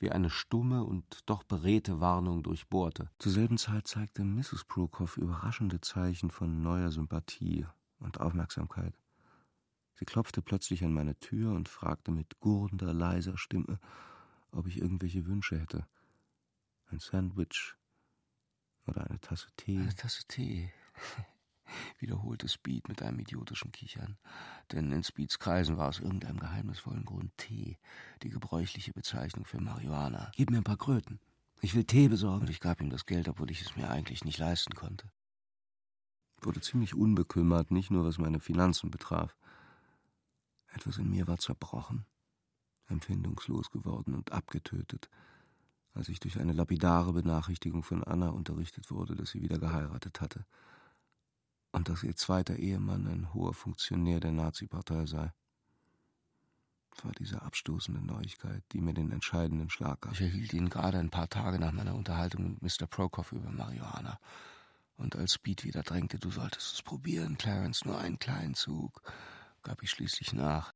wie eine stumme und doch beredte Warnung durchbohrte. Zur selben Zeit zeigte Mrs. Prokhoff überraschende Zeichen von neuer Sympathie und Aufmerksamkeit. Sie klopfte plötzlich an meine Tür und fragte mit gurrender, leiser Stimme, ob ich irgendwelche Wünsche hätte. Ein Sandwich oder eine Tasse Tee. Eine Tasse Tee, wiederholte Speed mit einem idiotischen Kichern. Denn in Speeds Kreisen war aus irgendeinem geheimnisvollen Grund Tee die gebräuchliche Bezeichnung für Marihuana. Gib mir ein paar Kröten. Ich will Tee besorgen. Und ich gab ihm das Geld, obwohl ich es mir eigentlich nicht leisten konnte. Ich wurde ziemlich unbekümmert, nicht nur was meine Finanzen betraf. Etwas in mir war zerbrochen empfindungslos geworden und abgetötet, als ich durch eine lapidare Benachrichtigung von Anna unterrichtet wurde, dass sie wieder geheiratet hatte und dass ihr zweiter Ehemann ein hoher Funktionär der Nazi-Partei sei. Es war diese abstoßende Neuigkeit, die mir den entscheidenden Schlag gab. Ich erhielt ihn gerade ein paar Tage nach meiner Unterhaltung mit Mr. Prokop über Marihuana. Und als Speed wieder drängte, du solltest es probieren, Clarence, nur einen kleinen Zug, gab ich schließlich nach.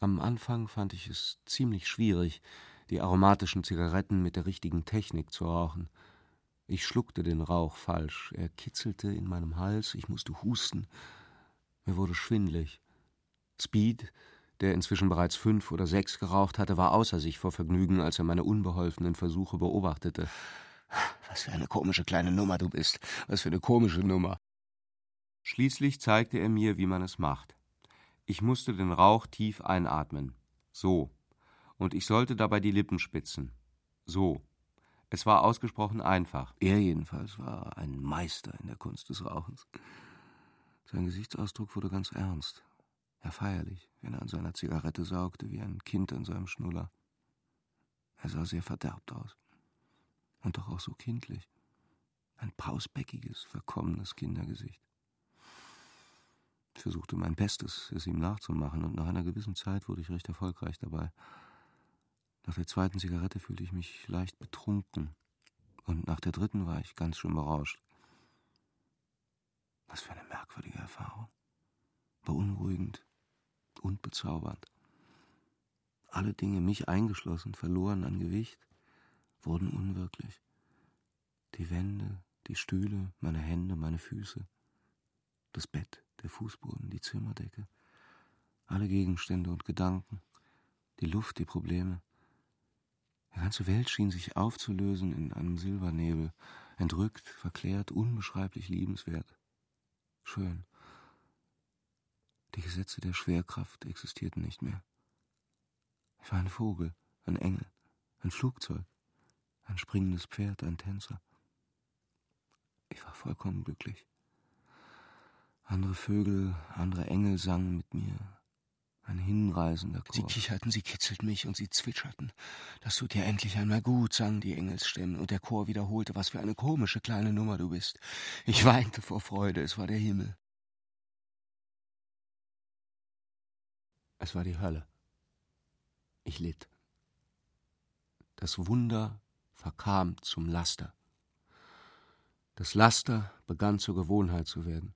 Am Anfang fand ich es ziemlich schwierig, die aromatischen Zigaretten mit der richtigen Technik zu rauchen. Ich schluckte den Rauch falsch, er kitzelte in meinem Hals, ich musste husten. Mir wurde schwindlig. Speed, der inzwischen bereits fünf oder sechs geraucht hatte, war außer sich vor Vergnügen, als er meine unbeholfenen Versuche beobachtete. Was für eine komische kleine Nummer du bist. Was für eine komische Nummer. Schließlich zeigte er mir, wie man es macht. Ich musste den Rauch tief einatmen. So. Und ich sollte dabei die Lippen spitzen. So. Es war ausgesprochen einfach. Er jedenfalls war ein Meister in der Kunst des Rauchens. Sein Gesichtsausdruck wurde ganz ernst, ja feierlich, wenn er an seiner Zigarette saugte wie ein Kind an seinem Schnuller. Er sah sehr verderbt aus. Und doch auch so kindlich. Ein pausbäckiges, verkommenes Kindergesicht. Ich versuchte mein Bestes, es ihm nachzumachen, und nach einer gewissen Zeit wurde ich recht erfolgreich dabei. Nach der zweiten Zigarette fühlte ich mich leicht betrunken, und nach der dritten war ich ganz schön berauscht. Was für eine merkwürdige Erfahrung. Beunruhigend und bezaubernd. Alle Dinge, mich eingeschlossen, verloren an Gewicht, wurden unwirklich. Die Wände, die Stühle, meine Hände, meine Füße, das Bett, der Fußboden, die Zimmerdecke, alle Gegenstände und Gedanken, die Luft, die Probleme. Die ganze Welt schien sich aufzulösen in einem Silbernebel, Entrückt, verklärt, unbeschreiblich liebenswert. Schön. Die Gesetze der Schwerkraft existierten nicht mehr. Ich war ein Vogel, ein Engel, ein Flugzeug, ein springendes Pferd, ein Tänzer. Ich war vollkommen glücklich. Andere Vögel, andere Engel sangen mit mir. Ein hinreisender Chor. Sie kicherten, sie kitzelten mich und sie zwitscherten. Das tut dir endlich einmal gut, sangen die Engelsstimmen, und der Chor wiederholte, was für eine komische kleine Nummer du bist. Ich weinte vor Freude, es war der Himmel. Es war die Hölle. Ich litt. Das Wunder verkam zum Laster. Das Laster begann zur Gewohnheit zu werden.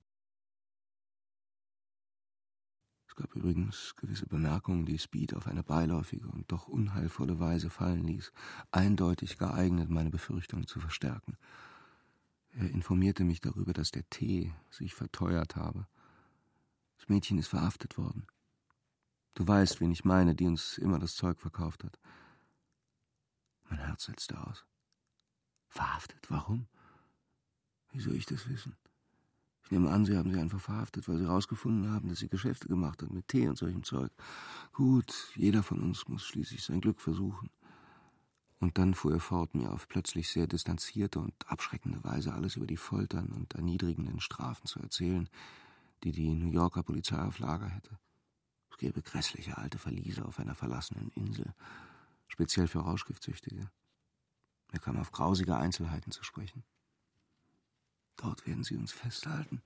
Gab übrigens gewisse Bemerkungen, die Speed auf eine beiläufige und doch unheilvolle Weise fallen ließ, eindeutig geeignet, meine Befürchtungen zu verstärken. Er informierte mich darüber, dass der Tee sich verteuert habe. Das Mädchen ist verhaftet worden. Du weißt, wen ich meine, die uns immer das Zeug verkauft hat. Mein Herz setzte aus. Verhaftet? Warum? Wie soll ich das wissen? Ich nehme an, Sie haben sie einfach verhaftet, weil Sie herausgefunden haben, dass sie Geschäfte gemacht hat mit Tee und solchem Zeug. Gut, jeder von uns muss schließlich sein Glück versuchen. Und dann fuhr er fort, mir auf plötzlich sehr distanzierte und abschreckende Weise alles über die Foltern und erniedrigenden Strafen zu erzählen, die die New Yorker Polizei auf Lager hätte. Es gäbe grässliche alte Verliese auf einer verlassenen Insel, speziell für Rauschgiftsüchtige. Er kam auf grausige Einzelheiten zu sprechen. Dort werden sie uns festhalten.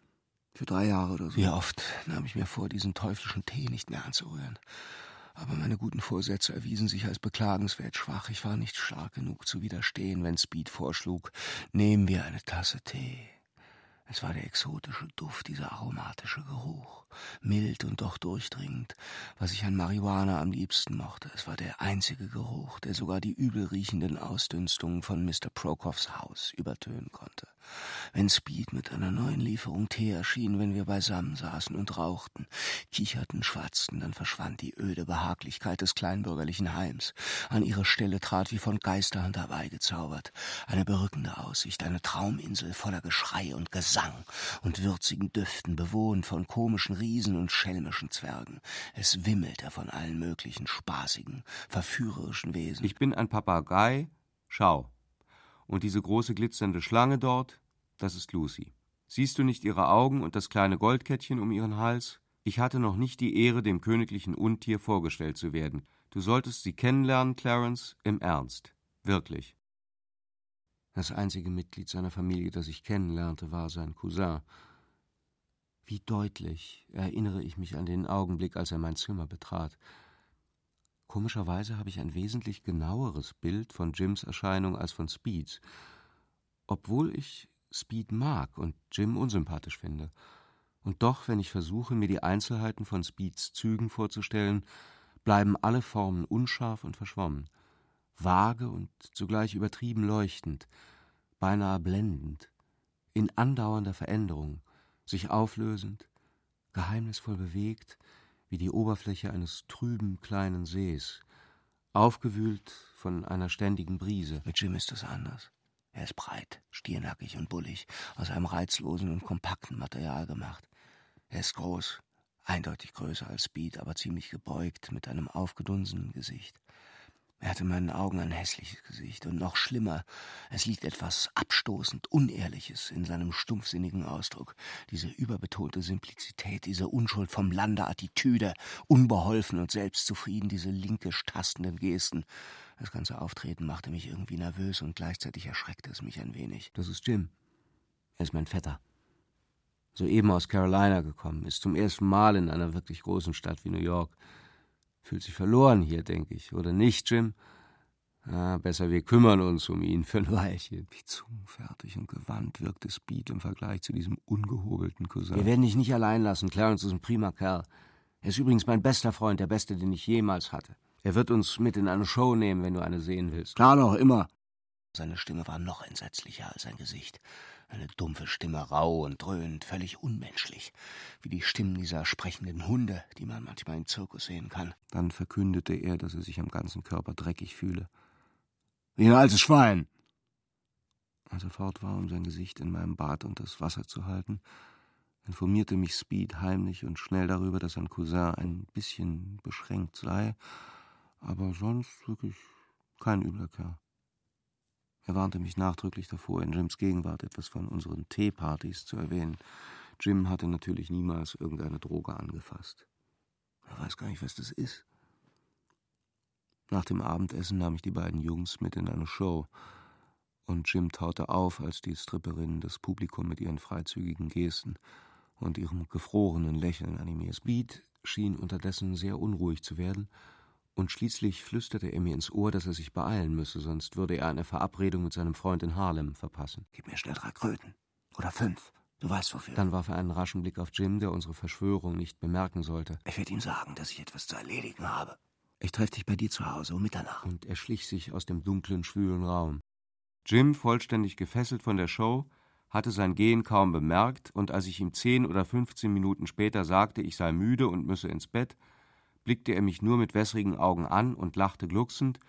Für drei Jahre oder so. Wie oft nahm ich mir vor, diesen teuflischen Tee nicht mehr anzurühren. Aber meine guten Vorsätze erwiesen sich als beklagenswert schwach. Ich war nicht stark genug zu widerstehen, wenn Speed vorschlug, nehmen wir eine Tasse Tee. Es war der exotische Duft, dieser aromatische Geruch, mild und doch durchdringend, was ich an Marihuana am liebsten mochte. Es war der einzige Geruch, der sogar die übelriechenden Ausdünstungen von Mr. Prokoffs Haus übertönen konnte. Wenn Speed mit einer neuen Lieferung Tee erschien, wenn wir beisammen saßen und rauchten, kicherten, schwatzten, dann verschwand die öde Behaglichkeit des kleinbürgerlichen Heims. An ihre Stelle trat wie von Geisterhand herbeigezaubert eine berückende Aussicht, eine Trauminsel voller Geschrei und Gesang und würzigen Düften, bewohnt von komischen Riesen und schelmischen Zwergen. Es wimmelte von allen möglichen spaßigen, verführerischen Wesen. Ich bin ein Papagei, schau. Und diese große glitzernde Schlange dort, das ist Lucy. Siehst du nicht ihre Augen und das kleine Goldkettchen um ihren Hals? Ich hatte noch nicht die Ehre, dem königlichen Untier vorgestellt zu werden. Du solltest sie kennenlernen, Clarence, im Ernst. Wirklich. Das einzige Mitglied seiner Familie, das ich kennenlernte, war sein Cousin. Wie deutlich erinnere ich mich an den Augenblick, als er mein Zimmer betrat. Komischerweise habe ich ein wesentlich genaueres Bild von Jims Erscheinung als von Speeds, obwohl ich Speed mag und Jim unsympathisch finde. Und doch, wenn ich versuche, mir die Einzelheiten von Speeds Zügen vorzustellen, bleiben alle Formen unscharf und verschwommen, vage und zugleich übertrieben leuchtend, beinahe blendend, in andauernder Veränderung, sich auflösend, geheimnisvoll bewegt, wie die Oberfläche eines trüben kleinen Sees, aufgewühlt von einer ständigen Brise. Mit Jim ist es anders. Er ist breit, stiernackig und bullig, aus einem reizlosen und kompakten Material gemacht. Er ist groß, eindeutig größer als Speed, aber ziemlich gebeugt, mit einem aufgedunsenen Gesicht. Er hatte in meinen Augen ein hässliches Gesicht und noch schlimmer, es liegt etwas abstoßend Unehrliches in seinem stumpfsinnigen Ausdruck, diese überbetonte Simplizität, diese Unschuld vom Lande Attitüde, unbeholfen und selbstzufrieden, diese linkisch tastenden Gesten. Das ganze Auftreten machte mich irgendwie nervös und gleichzeitig erschreckte es mich ein wenig. Das ist Jim. Er ist mein Vetter. Soeben aus Carolina gekommen, ist zum ersten Mal in einer wirklich großen Stadt wie New York. Fühlt sich verloren hier, denke ich. Oder nicht, Jim? Ah, besser, wir kümmern uns um ihn für ein Weilchen. Wie zungenfertig und gewandt wirkte Speed im Vergleich zu diesem ungehobelten Cousin. Wir werden dich nicht allein lassen. Clarence ist ein prima Kerl. Er ist übrigens mein bester Freund, der beste, den ich jemals hatte. Er wird uns mit in eine Show nehmen, wenn du eine sehen willst. Klar doch, immer. Seine Stimme war noch entsetzlicher als sein Gesicht. Eine dumpfe Stimme, rau und dröhnend, völlig unmenschlich, wie die Stimmen dieser sprechenden Hunde, die man manchmal im Zirkus sehen kann. Dann verkündete er, dass er sich am ganzen Körper dreckig fühle. Wie ein altes Schwein. Als er fort war, um sein Gesicht in meinem Bad und das Wasser zu halten, informierte mich Speed heimlich und schnell darüber, dass sein Cousin ein bisschen beschränkt sei, aber sonst wirklich kein übler Kerl. Er warnte mich nachdrücklich davor, in Jims Gegenwart etwas von unseren Teepartys zu erwähnen. Jim hatte natürlich niemals irgendeine Droge angefasst. Er weiß gar nicht, was das ist. Nach dem Abendessen nahm ich die beiden Jungs mit in eine Show, und Jim taute auf, als die Stripperinnen das Publikum mit ihren freizügigen Gesten und ihrem gefrorenen Lächeln animiert. Speed schien unterdessen sehr unruhig zu werden, und schließlich flüsterte er mir ins Ohr, dass er sich beeilen müsse, sonst würde er eine Verabredung mit seinem Freund in Harlem verpassen. Gib mir schnell drei Kröten. Oder fünf. Du weißt wofür. Dann warf er einen raschen Blick auf Jim, der unsere Verschwörung nicht bemerken sollte. Ich werde ihm sagen, dass ich etwas zu erledigen habe. Ich treffe dich bei dir zu Hause um Mitternacht. Und er schlich sich aus dem dunklen, schwülen Raum. Jim, vollständig gefesselt von der Show, hatte sein Gehen kaum bemerkt, und als ich ihm zehn oder fünfzehn Minuten später sagte, ich sei müde und müsse ins Bett, blickte er mich nur mit wässrigen Augen an und lachte glucksend,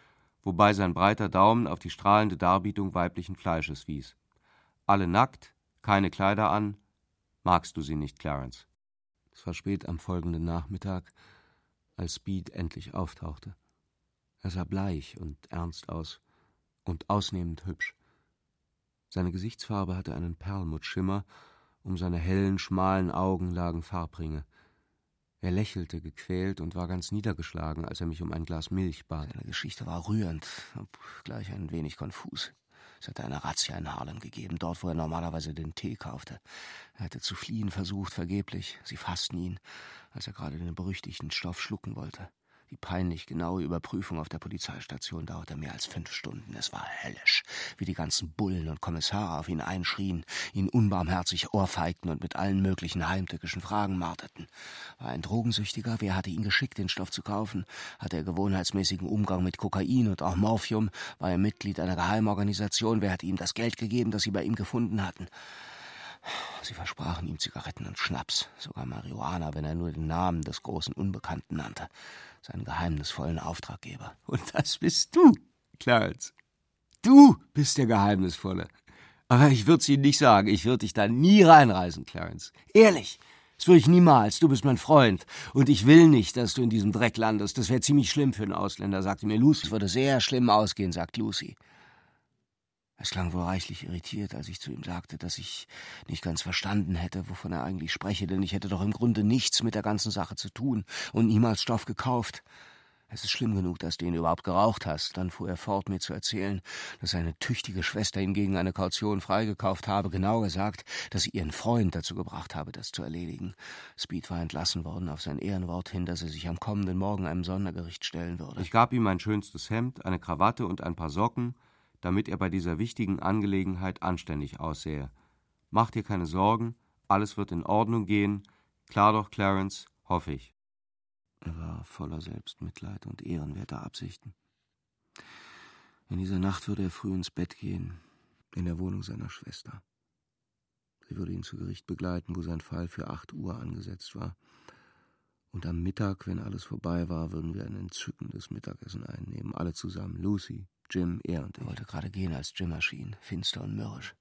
wobei sein breiter Daumen auf die strahlende Darbietung weiblichen Fleisches wies. Alle nackt, keine Kleider an. Magst du sie nicht, Clarence? Es war spät am folgenden Nachmittag, als Speed endlich auftauchte. Er sah bleich und ernst aus und ausnehmend hübsch. Seine Gesichtsfarbe hatte einen Perlmuttschimmer, um seine hellen, schmalen Augen lagen Farbringe. Er lächelte gequält und war ganz niedergeschlagen, als er mich um ein Glas Milch bat. Seine Geschichte war rührend, obgleich ein wenig konfus. Es hatte eine Razzia in Harlem gegeben, dort, wo er normalerweise den Tee kaufte. Er hatte zu fliehen versucht, vergeblich. Sie fassten ihn, als er gerade den berüchtigten Stoff schlucken wollte. Die peinlich genaue Überprüfung auf der Polizeistation dauerte mehr als fünf Stunden. Es war höllisch, wie die ganzen Bullen und Kommissare auf ihn einschrien, ihn unbarmherzig ohrfeigten und mit allen möglichen heimtückischen Fragen marterten. War ein Drogensüchtiger? Wer hatte ihn geschickt, den Stoff zu kaufen? Hatte er gewohnheitsmäßigen Umgang mit Kokain und auch Morphium? War er Mitglied einer Geheimorganisation? Wer hatte ihm das Geld gegeben, das sie bei ihm gefunden hatten? Sie versprachen ihm Zigaretten und Schnaps, sogar Marihuana, wenn er nur den Namen des großen Unbekannten nannte seinen geheimnisvollen Auftraggeber. Und das bist du, Clarence. Du bist der Geheimnisvolle. Aber ich würd's Ihnen nicht sagen. Ich würde dich da nie reinreisen, Clarence. Ehrlich. Das würde ich niemals. Du bist mein Freund. Und ich will nicht, dass du in diesem Dreck landest. Das wäre ziemlich schlimm für einen Ausländer, sagte mir Lucy. Es würde sehr schlimm ausgehen, sagt Lucy. Es klang wohl reichlich irritiert, als ich zu ihm sagte, dass ich nicht ganz verstanden hätte, wovon er eigentlich spreche, denn ich hätte doch im Grunde nichts mit der ganzen Sache zu tun und niemals Stoff gekauft. Es ist schlimm genug, dass du ihn überhaupt geraucht hast. Dann fuhr er fort, mir zu erzählen, dass seine tüchtige Schwester ihn gegen eine Kaution freigekauft habe, genau gesagt, dass sie ihren Freund dazu gebracht habe, das zu erledigen. Speed war entlassen worden auf sein Ehrenwort hin, dass er sich am kommenden Morgen einem Sondergericht stellen würde. Ich gab ihm mein schönstes Hemd, eine Krawatte und ein paar Socken, damit er bei dieser wichtigen Angelegenheit anständig aussähe. Mach dir keine Sorgen, alles wird in Ordnung gehen. Klar doch, Clarence, hoffe ich. Er war voller Selbstmitleid und ehrenwerter Absichten. In dieser Nacht würde er früh ins Bett gehen, in der Wohnung seiner Schwester. Sie würde ihn zu Gericht begleiten, wo sein Fall für acht Uhr angesetzt war. Und am Mittag, wenn alles vorbei war, würden wir ein entzückendes Mittagessen einnehmen, alle zusammen, Lucy, Jim, er und ich. Er wollte gerade gehen, als Jim erschien, finster und mürrisch.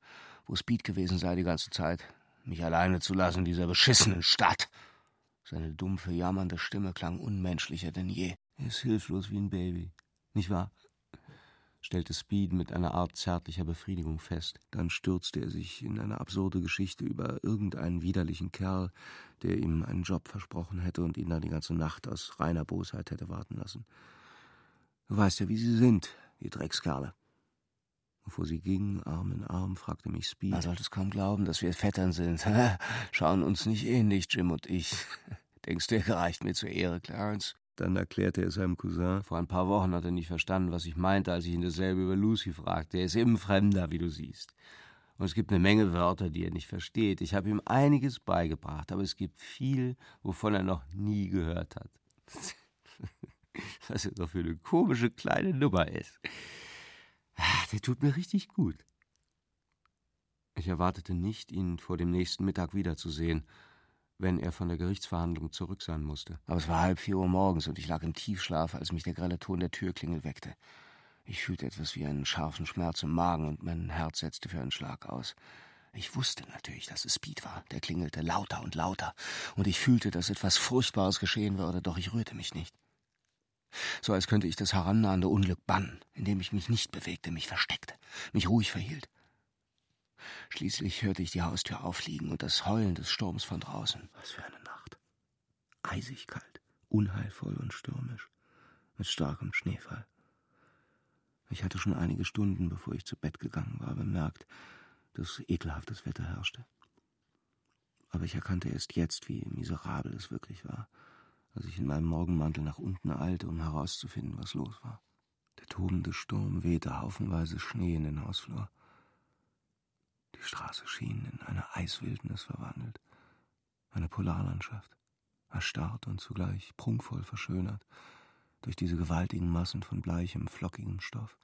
Wo Speed gewesen sei die ganze Zeit. Mich alleine zu lassen in dieser beschissenen Stadt. Seine dumpfe, jammernde Stimme klang unmenschlicher denn je. Er ist hilflos wie ein Baby. Nicht wahr? stellte Speed mit einer Art zärtlicher Befriedigung fest. Dann stürzte er sich in eine absurde Geschichte über irgendeinen widerlichen Kerl, der ihm einen Job versprochen hätte und ihn dann die ganze Nacht aus reiner Bosheit hätte warten lassen. Du weißt ja, wie sie sind, die Dreckskerle. Bevor sie ging, Arm in Arm, fragte mich Speed. Man sollte es kaum glauben, dass wir Vettern sind. Schauen uns nicht ähnlich, Jim und ich. Denkst du, er gereicht mir zur Ehre, Clarence? Dann erklärte er seinem Cousin. Vor ein paar Wochen hat er nicht verstanden, was ich meinte, als ich ihn dasselbe über Lucy fragte. Er ist eben Fremder, wie du siehst. Und es gibt eine Menge Wörter, die er nicht versteht. Ich habe ihm einiges beigebracht, aber es gibt viel, wovon er noch nie gehört hat. Was doch für eine komische kleine Nummer ist. Ah, der tut mir richtig gut. Ich erwartete nicht, ihn vor dem nächsten Mittag wiederzusehen, wenn er von der Gerichtsverhandlung zurück sein musste. Aber es war halb vier Uhr morgens und ich lag im Tiefschlaf, als mich der grelle Ton der Türklingel weckte. Ich fühlte etwas wie einen scharfen Schmerz im Magen und mein Herz setzte für einen Schlag aus. Ich wusste natürlich, dass es Speed war. Der klingelte lauter und lauter. Und ich fühlte, dass etwas Furchtbares geschehen würde, doch ich rührte mich nicht. So als könnte ich das herannahende Unglück bannen, indem ich mich nicht bewegte, mich versteckte, mich ruhig verhielt. Schließlich hörte ich die Haustür aufliegen und das Heulen des Sturms von draußen. Was für eine Nacht. Eisig kalt, unheilvoll und stürmisch, mit starkem Schneefall. Ich hatte schon einige Stunden, bevor ich zu Bett gegangen war, bemerkt, dass ekelhaftes Wetter herrschte. Aber ich erkannte erst jetzt, wie miserabel es wirklich war, als ich in meinem Morgenmantel nach unten eilte, um herauszufinden, was los war. Der tobende Sturm wehte haufenweise Schnee in den Hausflur. Die Straße schien in eine Eiswildnis verwandelt, eine Polarlandschaft, erstarrt und zugleich prunkvoll verschönert durch diese gewaltigen Massen von bleichem, flockigem Stoff.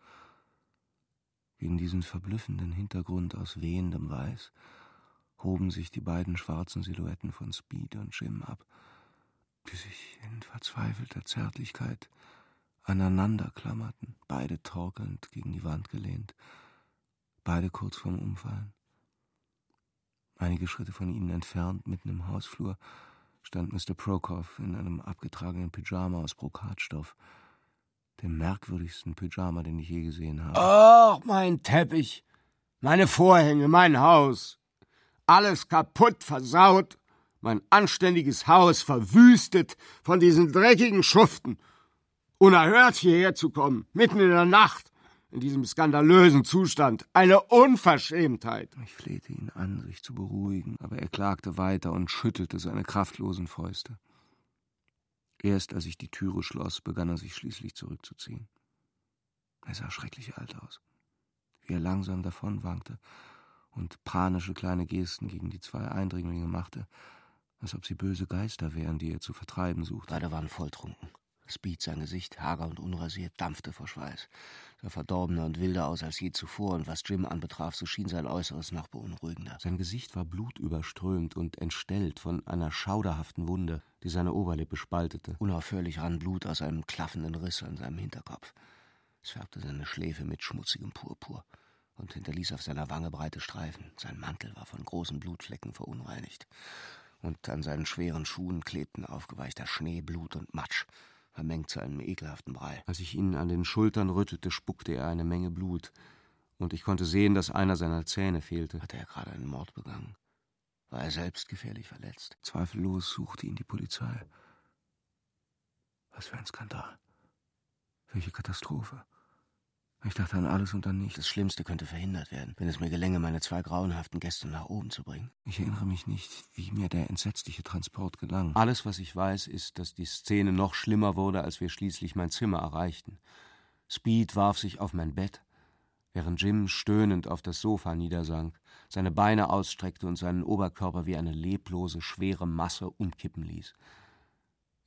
Gegen diesen verblüffenden Hintergrund aus wehendem Weiß hoben sich die beiden schwarzen Silhouetten von Speed und Jim ab, die sich in verzweifelter Zärtlichkeit aneinander klammerten, beide torkelnd gegen die Wand gelehnt, beide kurz vorm Umfallen. Einige Schritte von ihnen entfernt, mitten im Hausflur, stand Mr. Prokop in einem abgetragenen Pyjama aus Brokatstoff, dem merkwürdigsten Pyjama, den ich je gesehen habe. Ach, mein Teppich, meine Vorhänge, mein Haus. Alles kaputt, versaut, mein anständiges Haus verwüstet von diesen dreckigen Schuften. Unerhört hierher zu kommen, mitten in der Nacht, in diesem skandalösen Zustand. Eine Unverschämtheit. Ich flehte ihn an, sich zu beruhigen, aber er klagte weiter und schüttelte seine kraftlosen Fäuste. Erst als ich die Türe schloss, begann er sich schließlich zurückzuziehen. Er sah schrecklich alt aus, wie er langsam davonwankte und panische kleine Gesten gegen die zwei Eindringlinge machte, als ob sie böse Geister wären, die er zu vertreiben suchte. Beide waren volltrunken. Speed, sein Gesicht, hager und unrasiert, dampfte vor Schweiß. Sah verdorbener und wilder aus als je zuvor, und was Jim anbetraf, so schien sein Äußeres noch beunruhigender. Sein Gesicht war blutüberströmt und entstellt von einer schauderhaften Wunde, die seine Oberlippe spaltete. Unaufhörlich rann Blut aus einem klaffenden Riss an seinem Hinterkopf. Es färbte seine Schläfe mit schmutzigem Purpur und hinterließ auf seiner Wange breite Streifen. Sein Mantel war von großen Blutflecken verunreinigt. Und an seinen schweren Schuhen klebten aufgeweichter Schnee, Blut und Matsch vermengt zu einem ekelhaften Brei. Als ich ihn an den Schultern rüttelte, spuckte er eine Menge Blut, und ich konnte sehen, dass einer seiner Zähne fehlte. Hatte er gerade einen Mord begangen? War er selbst gefährlich verletzt? Zweifellos suchte ihn die Polizei. Was für ein Skandal. Welche Katastrophe. Ich dachte an alles und an nichts. Das Schlimmste könnte verhindert werden, wenn es mir gelänge, meine zwei grauenhaften Gäste nach oben zu bringen. Ich erinnere mich nicht, wie mir der entsetzliche Transport gelang. Alles, was ich weiß, ist, dass die Szene noch schlimmer wurde, als wir schließlich mein Zimmer erreichten. Speed warf sich auf mein Bett, während Jim stöhnend auf das Sofa niedersank, seine Beine ausstreckte und seinen Oberkörper wie eine leblose, schwere Masse umkippen ließ.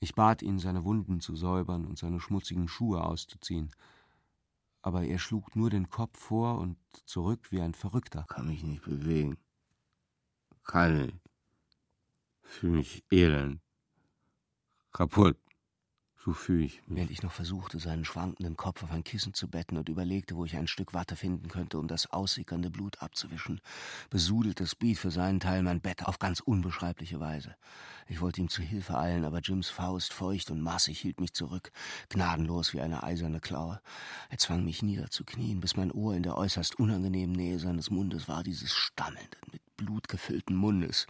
Ich bat ihn, seine Wunden zu säubern und seine schmutzigen Schuhe auszuziehen aber er schlug nur den Kopf vor und zurück wie ein Verrückter. Kann mich nicht bewegen. Kann ich. Fühl mich elend. Kaputt. So ich mich. Während ich noch versuchte, seinen schwankenden Kopf auf ein Kissen zu betten und überlegte, wo ich ein Stück Watte finden könnte, um das aussickernde Blut abzuwischen, besudelte Speed für seinen Teil mein Bett auf ganz unbeschreibliche Weise. Ich wollte ihm zu Hilfe eilen, aber Jims Faust, feucht und massig, hielt mich zurück, gnadenlos wie eine eiserne Klaue. Er zwang mich niederzuknien, bis mein Ohr in der äußerst unangenehmen Nähe seines Mundes war, dieses stammelnden, mit Blut gefüllten Mundes.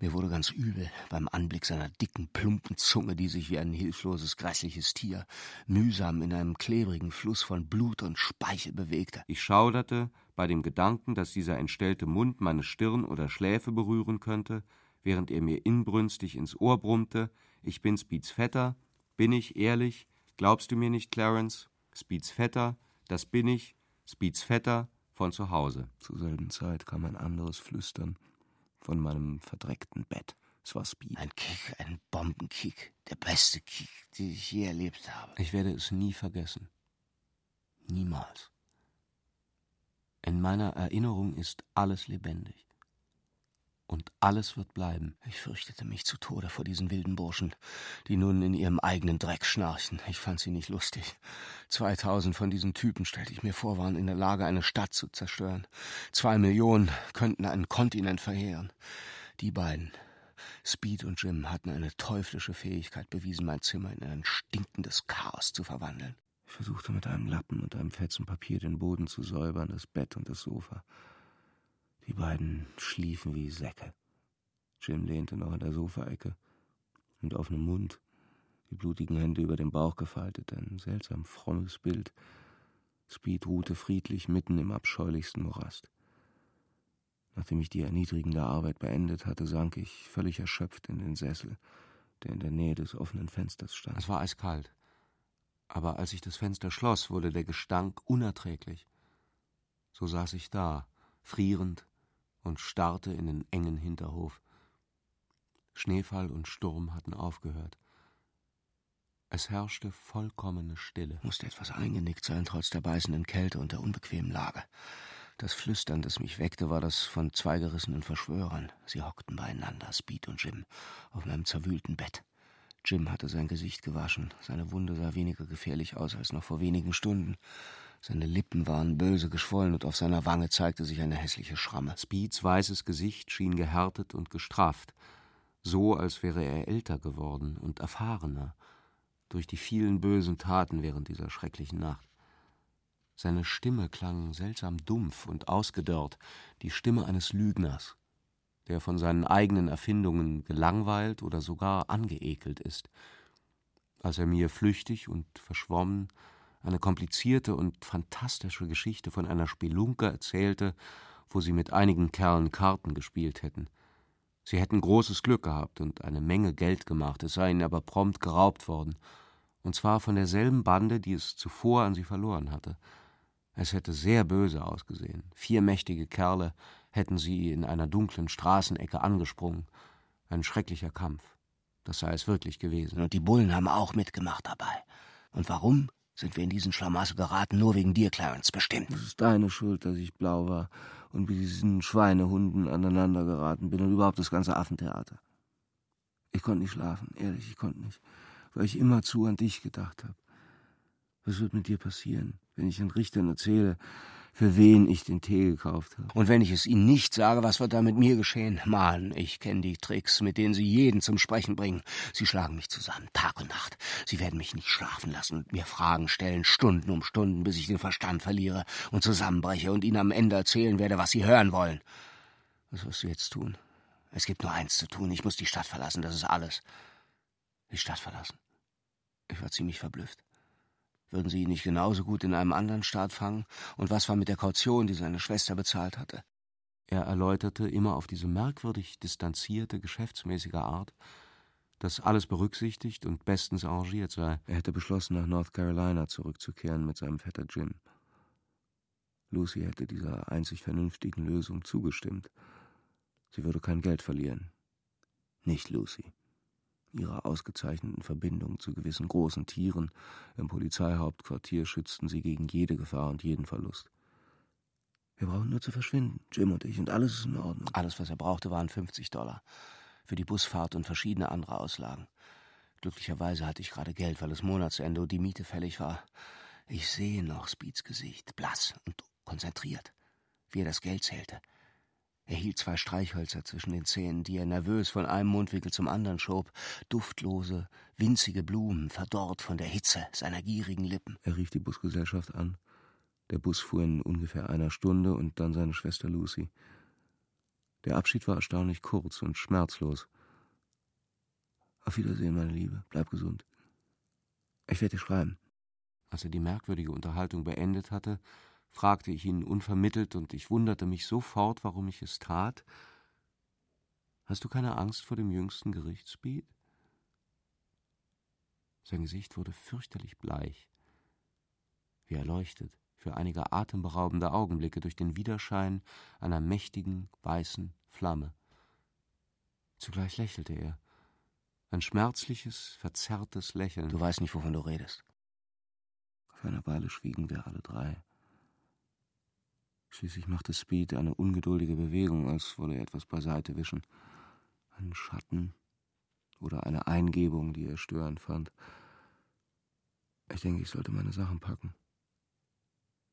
Mir wurde ganz übel beim Anblick seiner dicken, plumpen Zunge, die sich wie ein hilfloses, grässliches Tier mühsam in einem klebrigen Fluss von Blut und Speichel bewegte. Ich schauderte bei dem Gedanken, dass dieser entstellte Mund meine Stirn oder Schläfe berühren könnte, während er mir inbrünstig ins Ohr brummte: Ich bin Speeds Vetter, bin ich ehrlich? Glaubst du mir nicht, Clarence? Speeds Vetter, das bin ich, Speeds Vetter von zu Hause. Zur selben Zeit kam ein anderes Flüstern von meinem verdreckten Bett. Es war Speed. Ein Kick, ein Bombenkick. Der beste Kick, den ich je erlebt habe. Ich werde es nie vergessen. Niemals. In meiner Erinnerung ist alles lebendig. Und alles wird bleiben. Ich fürchtete mich zu Tode vor diesen wilden Burschen, die nun in ihrem eigenen Dreck schnarchen. Ich fand sie nicht lustig. Zweitausend von diesen Typen, stellte ich mir vor, waren in der Lage, eine Stadt zu zerstören. Zwei Millionen könnten einen Kontinent verheeren. Die beiden, Speed und Jim, hatten eine teuflische Fähigkeit bewiesen, mein Zimmer in ein stinkendes Chaos zu verwandeln. Ich versuchte mit einem Lappen und einem Fetzen Papier den Boden zu säubern, das Bett und das Sofa. Die beiden schliefen wie Säcke. Jim lehnte noch in der Sofaecke, mit offenem Mund, die blutigen Hände über dem Bauch gefaltet, ein seltsam frommes Bild. Speed ruhte friedlich mitten im abscheulichsten Morast. Nachdem ich die erniedrigende Arbeit beendet hatte, sank ich völlig erschöpft in den Sessel, der in der Nähe des offenen Fensters stand. Es war eiskalt. Aber als ich das Fenster schloss, wurde der Gestank unerträglich. So saß ich da, frierend, und starrte in den engen Hinterhof. Schneefall und Sturm hatten aufgehört. Es herrschte vollkommene Stille. Musste etwas eingenickt sein, trotz der beißenden Kälte und der unbequemen Lage. Das Flüstern, das mich weckte, war das von zwei gerissenen Verschwörern. Sie hockten beieinander, Speed und Jim, auf meinem zerwühlten Bett. Jim hatte sein Gesicht gewaschen. Seine Wunde sah weniger gefährlich aus als noch vor wenigen Stunden. Seine Lippen waren böse geschwollen und auf seiner Wange zeigte sich eine hässliche Schramme. Speeds weißes Gesicht schien gehärtet und gestrafft, so als wäre er älter geworden und erfahrener durch die vielen bösen Taten während dieser schrecklichen Nacht. Seine Stimme klang seltsam dumpf und ausgedörrt, die Stimme eines Lügners, der von seinen eigenen Erfindungen gelangweilt oder sogar angeekelt ist. Als er mir flüchtig und verschwommen eine komplizierte und fantastische Geschichte von einer Spelunke erzählte, wo sie mit einigen Kerlen Karten gespielt hätten. Sie hätten großes Glück gehabt und eine Menge Geld gemacht, es sei ihnen aber prompt geraubt worden, und zwar von derselben Bande, die es zuvor an sie verloren hatte. Es hätte sehr böse ausgesehen. Vier mächtige Kerle hätten sie in einer dunklen Straßenecke angesprungen. Ein schrecklicher Kampf. Das sei es wirklich gewesen. Und die Bullen haben auch mitgemacht dabei. Und warum? Sind wir in diesen Schlamassel geraten, nur wegen dir, Clarence, bestimmt. Es ist deine Schuld, dass ich blau war und mit diesen Schweinehunden aneinander geraten bin und überhaupt das ganze Affentheater. Ich konnte nicht schlafen, ehrlich, ich konnte nicht, weil ich immerzu an dich gedacht habe. Was wird mit dir passieren, wenn ich den Richtern erzähle, für wen ich den Tee gekauft habe. Und wenn ich es Ihnen nicht sage, was wird da mit mir geschehen? Mann, ich kenne die Tricks, mit denen Sie jeden zum Sprechen bringen. Sie schlagen mich zusammen, Tag und Nacht. Sie werden mich nicht schlafen lassen und mir Fragen stellen, Stunden um Stunden, bis ich den Verstand verliere und zusammenbreche und Ihnen am Ende erzählen werde, was Sie hören wollen. Was wirst du jetzt tun? Es gibt nur eins zu tun. Ich muss die Stadt verlassen, das ist alles. Die Stadt verlassen. Ich war ziemlich verblüfft. Würden Sie ihn nicht genauso gut in einem anderen Staat fangen? Und was war mit der Kaution, die seine Schwester bezahlt hatte? Er erläuterte immer auf diese merkwürdig distanzierte, geschäftsmäßige Art, dass alles berücksichtigt und bestens arrangiert sei. Er hätte beschlossen, nach North Carolina zurückzukehren mit seinem Vetter Jim. Lucy hätte dieser einzig vernünftigen Lösung zugestimmt. Sie würde kein Geld verlieren. Nicht Lucy ihrer ausgezeichneten Verbindung zu gewissen großen Tieren im Polizeihauptquartier schützten sie gegen jede Gefahr und jeden Verlust. Wir brauchen nur zu verschwinden, Jim und ich, und alles ist in Ordnung. Alles, was er brauchte, waren 50 Dollar. Für die Busfahrt und verschiedene andere Auslagen. Glücklicherweise hatte ich gerade Geld, weil es Monatsende und die Miete fällig war. Ich sehe noch Speeds Gesicht, blass und konzentriert, wie er das Geld zählte. Er hielt zwei Streichhölzer zwischen den Zähnen, die er nervös von einem Mundwinkel zum anderen schob, duftlose, winzige Blumen, verdorrt von der Hitze seiner gierigen Lippen. Er rief die Busgesellschaft an. Der Bus fuhr in ungefähr einer Stunde und dann seine Schwester Lucy. Der Abschied war erstaunlich kurz und schmerzlos. Auf Wiedersehen, meine Liebe. Bleib gesund. Ich werde dir schreiben. Als er die merkwürdige Unterhaltung beendet hatte, fragte ich ihn unvermittelt, und ich wunderte mich sofort, warum ich es tat. Hast du keine Angst vor dem jüngsten Gericht, Speed? Sein Gesicht wurde fürchterlich bleich, wie erleuchtet für einige atemberaubende Augenblicke durch den Widerschein einer mächtigen weißen Flamme. Zugleich lächelte er, ein schmerzliches, verzerrtes Lächeln. Du weißt nicht, wovon du redest. Auf einer Weile schwiegen wir alle drei. Schließlich machte Speed eine ungeduldige Bewegung, als wolle er etwas beiseite wischen. Einen Schatten oder eine Eingebung, die er störend fand. Ich denke, ich sollte meine Sachen packen.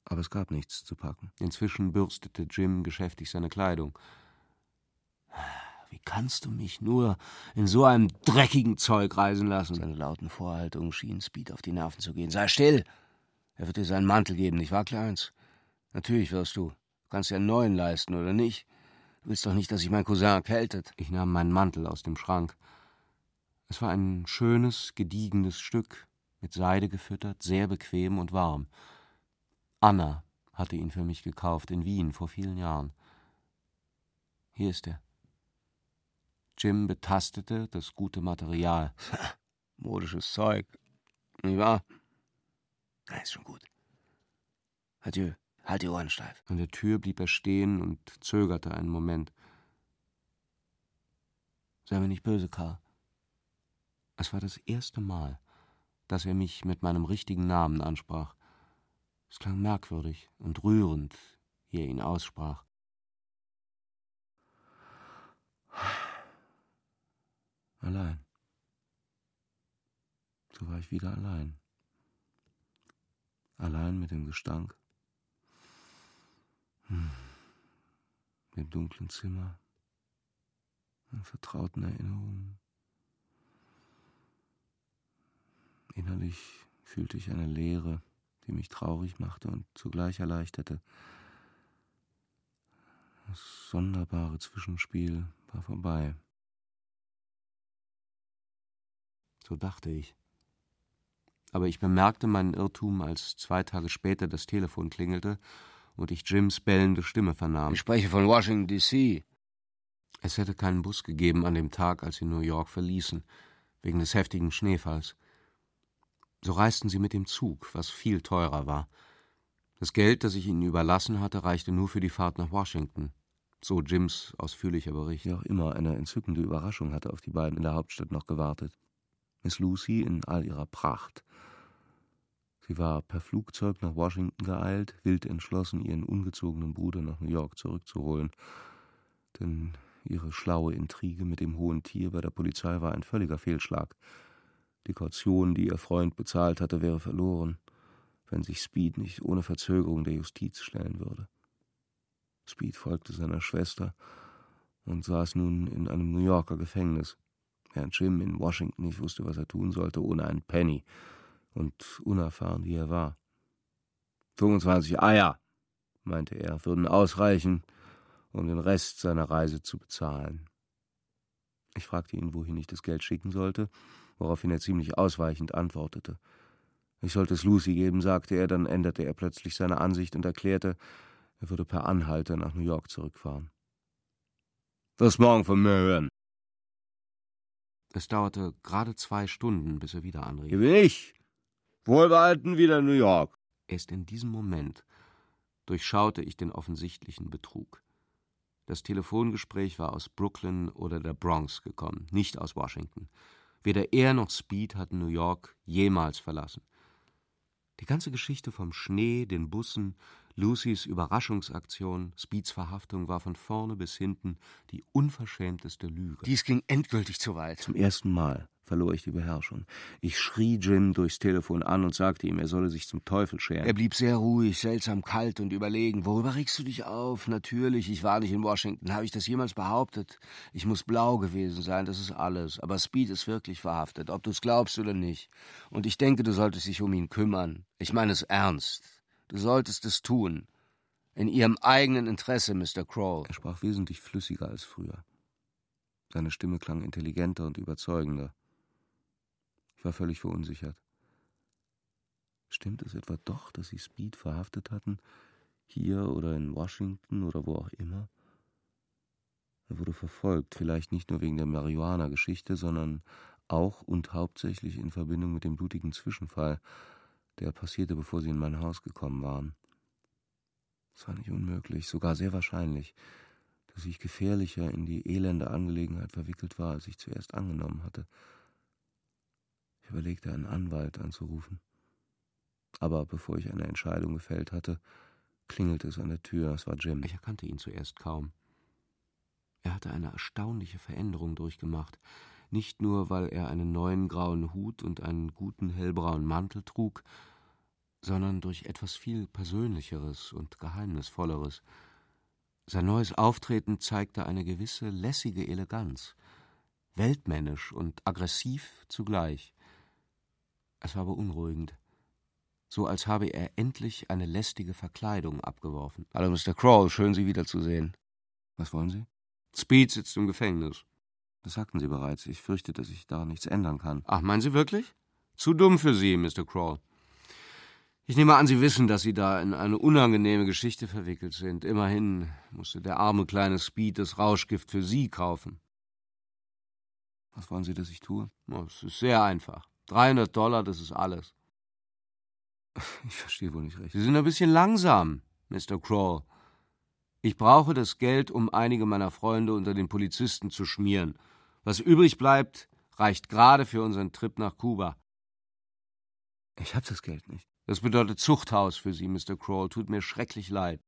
Aber es gab nichts zu packen. Inzwischen bürstete Jim geschäftig seine Kleidung. Wie kannst du mich nur in so einem dreckigen Zeug reisen lassen? Seine lauten Vorhaltungen schienen Speed auf die Nerven zu gehen. Sei still! Er wird dir seinen Mantel geben, nicht wahr, Kleins? Natürlich wirst du. Du kannst dir einen neuen leisten, oder nicht? Du willst doch nicht, dass sich mein Cousin erkältet. Ich nahm meinen Mantel aus dem Schrank. Es war ein schönes, gediegenes Stück, mit Seide gefüttert, sehr bequem und warm. Anna hatte ihn für mich gekauft in Wien vor vielen Jahren. Hier ist er. Jim betastete das gute Material. Modisches Zeug. Nicht wahr? Na, ist schon gut. Adieu. Halt die Ohren steif. An der Tür blieb er stehen und zögerte einen Moment. Sei mir nicht böse, Karl. Es war das erste Mal, dass er mich mit meinem richtigen Namen ansprach. Es klang merkwürdig und rührend, wie er ihn aussprach. Allein. So war ich wieder allein. Allein mit dem Gestank, hm. dem dunklen Zimmer, den vertrauten Erinnerungen. Innerlich fühlte ich eine Leere, die mich traurig machte und zugleich erleichterte. Das sonderbare Zwischenspiel war vorbei. So dachte ich. Aber ich bemerkte meinen Irrtum, als zwei Tage später das Telefon klingelte und ich Jims bellende Stimme vernahm. Ich spreche von Washington, D.C. Es hätte keinen Bus gegeben an dem Tag, als sie New York verließen, wegen des heftigen Schneefalls. So reisten sie mit dem Zug, was viel teurer war. Das Geld, das ich ihnen überlassen hatte, reichte nur für die Fahrt nach Washington. So Jims ausführlicher Bericht. Wie auch immer, eine entzückende Überraschung hatte auf die beiden in der Hauptstadt noch gewartet. Miss Lucy in all ihrer Pracht. Sie war per Flugzeug nach Washington geeilt, wild entschlossen, ihren ungezogenen Bruder nach New York zurückzuholen. Denn ihre schlaue Intrige mit dem hohen Tier bei der Polizei war ein völliger Fehlschlag. Die Kaution, die ihr Freund bezahlt hatte, wäre verloren, wenn sich Speed nicht ohne Verzögerung der Justiz stellen würde. Speed folgte seiner Schwester und saß nun in einem New Yorker Gefängnis während Jim in Washington nicht wusste, was er tun sollte, ohne einen Penny und unerfahren wie er war. 25 Eier, meinte er, würden ausreichen, um den Rest seiner Reise zu bezahlen. Ich fragte ihn, wohin ich das Geld schicken sollte, woraufhin er ziemlich ausweichend antwortete. Ich sollte es Lucy geben, sagte er, dann änderte er plötzlich seine Ansicht und erklärte, er würde per Anhalter nach New York zurückfahren. Wirst morgen von mir hören. Es dauerte gerade zwei Stunden, bis er wieder anrief. Hier bin ich. Wohlbehalten wieder New York. Erst in diesem Moment durchschaute ich den offensichtlichen Betrug. Das Telefongespräch war aus Brooklyn oder der Bronx gekommen, nicht aus Washington. Weder er noch Speed hatten New York jemals verlassen. Die ganze Geschichte vom Schnee, den Bussen, Lucys Überraschungsaktion, Speeds Verhaftung war von vorne bis hinten die unverschämteste Lüge. Dies ging endgültig zu weit. Zum ersten Mal verlor ich die Beherrschung. Ich schrie Jim durchs Telefon an und sagte ihm, er solle sich zum Teufel scheren. Er blieb sehr ruhig, seltsam kalt und überlegen. Worüber regst du dich auf? Natürlich, ich war nicht in Washington. Habe ich das jemals behauptet? Ich muss blau gewesen sein, das ist alles. Aber Speed ist wirklich verhaftet, ob du es glaubst oder nicht. Und ich denke, du solltest dich um ihn kümmern. Ich meine es ernst. Du solltest es tun. In Ihrem eigenen Interesse, Mr. Kroll. Er sprach wesentlich flüssiger als früher. Seine Stimme klang intelligenter und überzeugender. Ich war völlig verunsichert. Stimmt es etwa doch, dass Sie Speed verhaftet hatten? Hier oder in Washington oder wo auch immer? Er wurde verfolgt, vielleicht nicht nur wegen der Marihuana-Geschichte, sondern auch und hauptsächlich in Verbindung mit dem blutigen Zwischenfall, der passierte, bevor sie in mein Haus gekommen waren. Es war nicht unmöglich, sogar sehr wahrscheinlich, dass ich gefährlicher in die elende Angelegenheit verwickelt war, als ich zuerst angenommen hatte. Ich überlegte, einen Anwalt anzurufen. Aber bevor ich eine Entscheidung gefällt hatte, klingelte es an der Tür. Es war Jim. Ich erkannte ihn zuerst kaum. Er hatte eine erstaunliche Veränderung durchgemacht. Nicht nur, weil er einen neuen grauen Hut und einen guten hellbraunen Mantel trug, sondern durch etwas viel Persönlicheres und Geheimnisvolleres. Sein neues Auftreten zeigte eine gewisse lässige Eleganz, weltmännisch und aggressiv zugleich. Es war beunruhigend, so als habe er endlich eine lästige Verkleidung abgeworfen. Hallo, Mr. Crawl, schön, Sie wiederzusehen. Was wollen Sie? Speed sitzt im Gefängnis. Das sagten Sie bereits. Ich fürchte, dass ich da nichts ändern kann. Ach, meinen Sie wirklich? Zu dumm für Sie, Mr. Crawl. Ich nehme an, Sie wissen, dass Sie da in eine unangenehme Geschichte verwickelt sind. Immerhin musste der arme kleine Speed das Rauschgift für Sie kaufen. Was wollen Sie, dass ich tue? Es ist sehr einfach. 300 Dollar, das ist alles. Ich verstehe wohl nicht recht. Sie sind ein bisschen langsam, Mr. Crawl. Ich brauche das Geld, um einige meiner Freunde unter den Polizisten zu schmieren. Was übrig bleibt, reicht gerade für unseren Trip nach Kuba. Ich habe das Geld nicht. Das bedeutet Zuchthaus für Sie, Mr. Crawl. Tut mir schrecklich leid.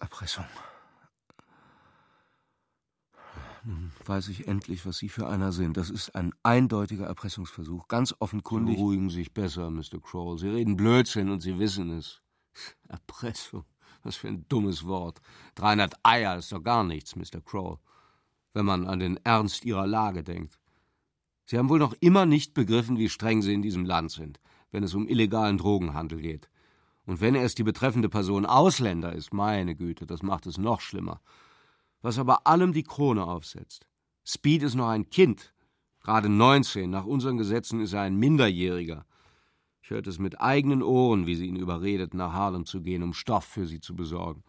Erpressung. Nun weiß ich endlich, was Sie für einer sind. Das ist ein eindeutiger Erpressungsversuch, ganz offenkundig. Beruhigen Sie sich besser, Mr. Crawl. Sie reden Blödsinn und Sie wissen es. Erpressung, was für ein dummes Wort. 300 Eier ist doch gar nichts, Mr. Crawl, wenn man an den Ernst Ihrer Lage denkt. Sie haben wohl noch immer nicht begriffen, wie streng Sie in diesem Land sind, wenn es um illegalen Drogenhandel geht. Und wenn erst die betreffende Person Ausländer ist, meine Güte, das macht es noch schlimmer. Was aber allem die Krone aufsetzt. Speed ist noch ein Kind, gerade 19, nach unseren Gesetzen ist er ein Minderjähriger. Ich hörte es mit eigenen Ohren, wie sie ihn überredet, nach Harlem zu gehen, um Stoff für sie zu besorgen.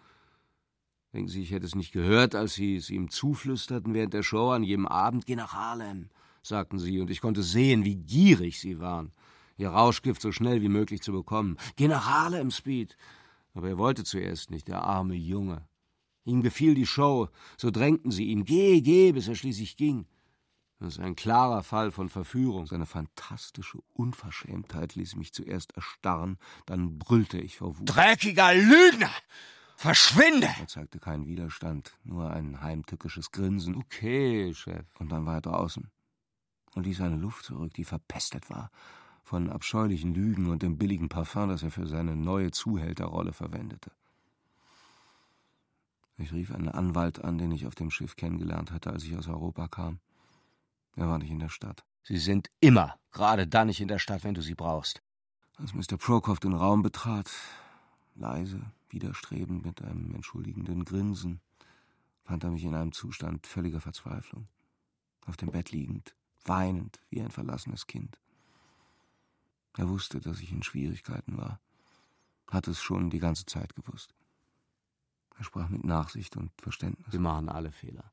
Denken Sie, ich hätte es nicht gehört, als Sie es ihm zuflüsterten während der Show an jedem Abend? Geh nach Harlem sagten sie, und ich konnte sehen, wie gierig sie waren, ihr Rauschgift so schnell wie möglich zu bekommen. Geh nach Harlem, Speed. Aber er wollte zuerst nicht, der arme Junge. Ihm gefiel die Show, so drängten sie ihn, geh, geh, bis er schließlich ging. Das ist ein klarer Fall von Verführung. Seine fantastische Unverschämtheit ließ mich zuerst erstarren, dann brüllte ich vor Wut. Dreckiger Lügner! Verschwinde! Er zeigte keinen Widerstand, nur ein heimtückisches Grinsen. Okay, Chef. Und dann war er draußen und ließ eine Luft zurück, die verpestet war von abscheulichen Lügen und dem billigen Parfum, das er für seine neue Zuhälterrolle verwendete. Ich rief einen Anwalt an, den ich auf dem Schiff kennengelernt hatte, als ich aus Europa kam. Er war nicht in der Stadt. Sie sind immer gerade dann nicht in der Stadt, wenn du sie brauchst. Als Mr. Prokop den Raum betrat, leise, widerstrebend mit einem entschuldigenden Grinsen, fand er mich in einem Zustand völliger Verzweiflung, auf dem Bett liegend, weinend wie ein verlassenes Kind. Er wusste, dass ich in Schwierigkeiten war, hatte es schon die ganze Zeit gewusst. Er sprach mit Nachsicht und Verständnis. Wir machen alle Fehler.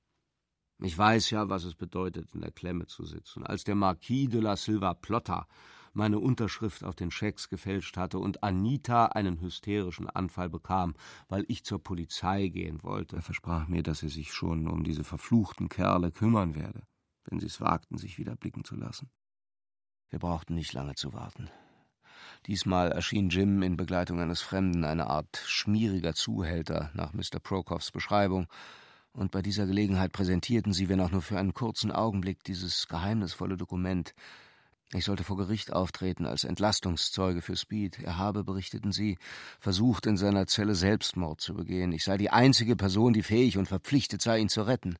Ich weiß ja, was es bedeutet, in der Klemme zu sitzen. Als der Marquis de la Silva Plotta meine Unterschrift auf den Schecks gefälscht hatte und Anita einen hysterischen Anfall bekam, weil ich zur Polizei gehen wollte. Er versprach mir, dass er sich schon um diese verfluchten Kerle kümmern werde wenn sie es wagten, sich wieder blicken zu lassen. Wir brauchten nicht lange zu warten. Diesmal erschien Jim in Begleitung eines Fremden, eine Art schmieriger Zuhälter nach Mr. Prokoffs Beschreibung, und bei dieser Gelegenheit präsentierten sie, wenn auch nur für einen kurzen Augenblick, dieses geheimnisvolle Dokument. Ich sollte vor Gericht auftreten als Entlastungszeuge für Speed. Er habe, berichteten sie, versucht, in seiner Zelle Selbstmord zu begehen. Ich sei die einzige Person, die fähig und verpflichtet sei, ihn zu retten.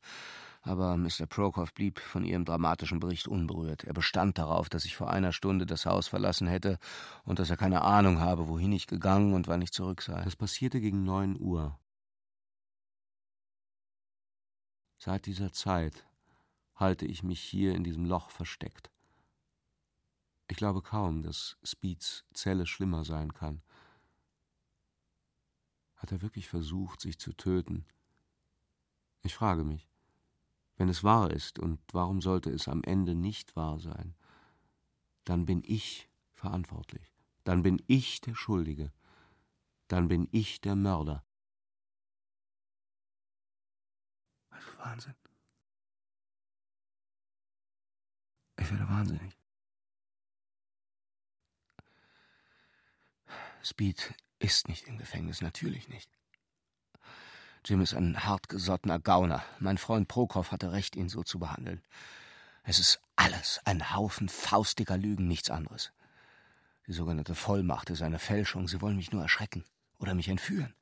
Aber Mr. Prokhoff blieb von ihrem dramatischen Bericht unberührt. Er bestand darauf, dass ich vor einer Stunde das Haus verlassen hätte und dass er keine Ahnung habe, wohin ich gegangen und wann ich zurück sei. Das passierte gegen neun Uhr. Seit dieser Zeit halte ich mich hier in diesem Loch versteckt. Ich glaube kaum, dass Speeds Zelle schlimmer sein kann. Hat er wirklich versucht, sich zu töten? Ich frage mich wenn es wahr ist, und warum sollte es am Ende nicht wahr sein, dann bin ich verantwortlich, dann bin ich der Schuldige, dann bin ich der Mörder. Also Wahnsinn. Ich werde wahnsinnig. Speed ist nicht im Gefängnis, natürlich nicht. Jim ist ein hartgesottener Gauner. Mein Freund Prokop hatte recht, ihn so zu behandeln. Es ist alles ein Haufen faustiger Lügen, nichts anderes. Die sogenannte Vollmacht ist eine Fälschung. Sie wollen mich nur erschrecken oder mich entführen.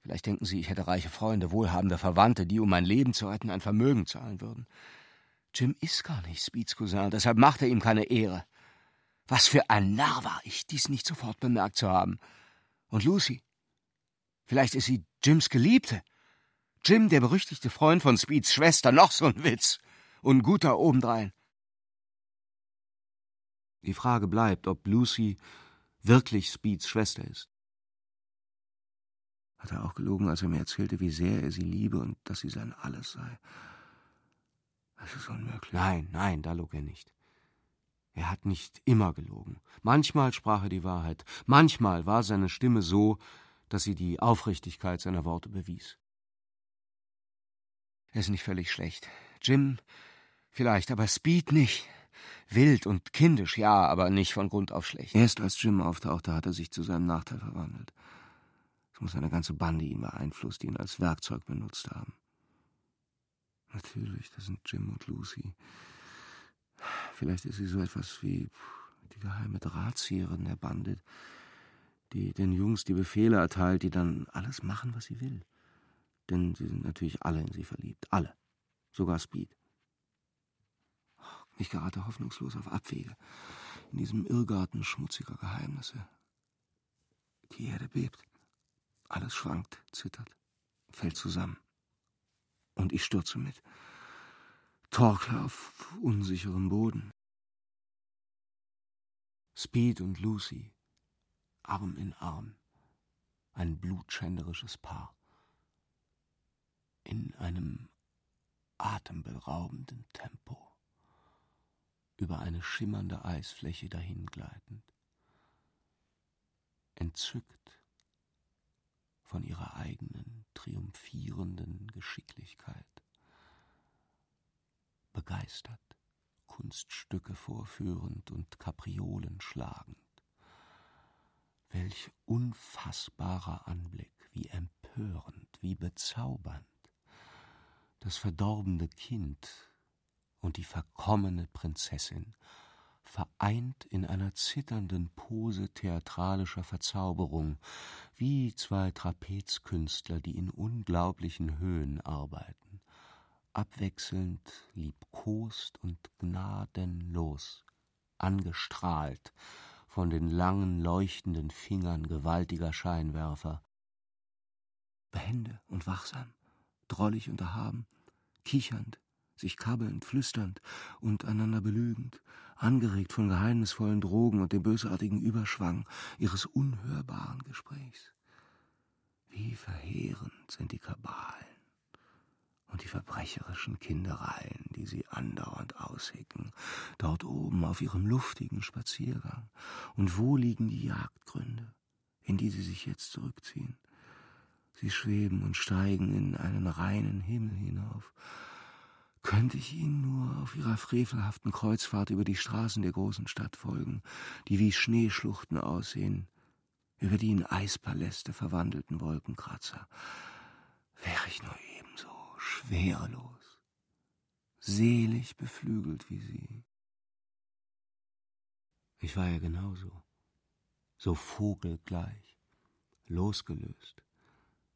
Vielleicht denken Sie, ich hätte reiche Freunde, wohlhabende Verwandte, die, um mein Leben zu retten, ein Vermögen zahlen würden. Jim ist gar nicht Speeds Cousin, deshalb macht er ihm keine Ehre. Was für ein Narr war ich, dies nicht sofort bemerkt zu haben. Und Lucy? Vielleicht ist sie Jims Geliebte. Jim, der berüchtigte Freund von Speeds Schwester, noch so ein Witz. Und guter obendrein. Die Frage bleibt, ob Lucy wirklich Speeds Schwester ist. Hat er auch gelogen, als er mir erzählte, wie sehr er sie liebe und dass sie sein Alles sei? Das ist unmöglich. Nein, nein, da log er nicht. Er hat nicht immer gelogen. Manchmal sprach er die Wahrheit. Manchmal war seine Stimme so, dass sie die Aufrichtigkeit seiner Worte bewies. Er ist nicht völlig schlecht. Jim vielleicht, aber Speed nicht. Wild und kindisch, ja, aber nicht von Grund auf schlecht. Erst als Jim auftauchte, hat er sich zu seinem Nachteil verwandelt. Es muss eine ganze Bande ihn beeinflusst, die ihn als Werkzeug benutzt haben. Natürlich, das sind Jim und Lucy. Vielleicht ist sie so etwas wie die geheime Drahtzieherin der Bande, die den Jungs die Befehle erteilt, die dann alles machen, was sie will. Denn sie sind natürlich alle in sie verliebt. Alle. Sogar Speed. Ich gerate hoffnungslos auf Abwege, in diesem Irrgarten schmutziger Geheimnisse. Die Erde bebt. Alles schwankt, zittert, fällt zusammen. Und ich stürze mit. Torkel auf unsicherem Boden. Speed und Lucy, Arm in Arm, ein blutschänderisches Paar. In einem atemberaubenden Tempo über eine schimmernde Eisfläche dahingleitend. Entzückt von ihrer eigenen triumphierenden Geschicklichkeit. Begeistert, Kunststücke vorführend und Kapriolen schlagend. Welch unfassbarer Anblick, wie empörend, wie bezaubernd. Das verdorbene Kind und die verkommene Prinzessin, vereint in einer zitternden Pose theatralischer Verzauberung, wie zwei Trapezkünstler, die in unglaublichen Höhen arbeiten, abwechselnd liebkost und gnadenlos, angestrahlt von den langen leuchtenden Fingern gewaltiger Scheinwerfer. Behende und wachsam, drollig und erhaben, kichernd, sich kabbelnd, flüsternd und einander belügend, angeregt von geheimnisvollen Drogen und dem bösartigen Überschwang ihres unhörbaren Gesprächs. Wie verheerend sind die Kabalen und die verbrecherischen Kindereien, die sie andauernd aushecken, dort oben auf ihrem luftigen Spaziergang. Und wo liegen die Jagdgründe, in die sie sich jetzt zurückziehen? Sie schweben und steigen in einen reinen Himmel hinauf, könnte ich Ihnen nur auf Ihrer frevelhaften Kreuzfahrt über die Straßen der großen Stadt folgen, die wie Schneeschluchten aussehen, über die in Eispaläste verwandelten Wolkenkratzer, wäre ich nur schwerelos, selig beflügelt wie Sie. Ich war ja genauso, so vogelgleich, losgelöst,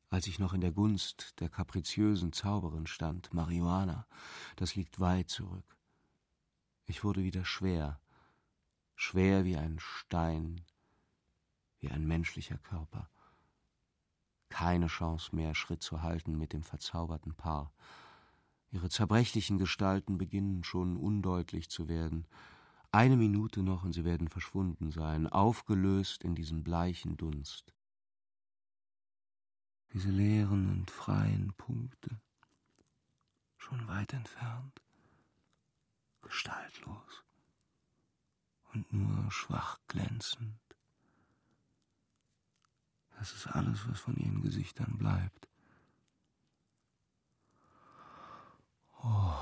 als ich noch in der Gunst der kapriziösen Zauberin stand, Marihuana, das liegt weit zurück. Ich wurde wieder schwer, schwer wie ein Stein, wie ein menschlicher Körper. Keine Chance mehr, Schritt zu halten mit dem verzauberten Paar. Ihre zerbrechlichen Gestalten beginnen schon undeutlich zu werden. Eine Minute noch und sie werden verschwunden sein, aufgelöst in diesem bleichen Dunst diese leeren und freien Punkte, schon weit entfernt, gestaltlos und nur schwach glänzend. Das ist alles, was von ihren Gesichtern bleibt. Oh,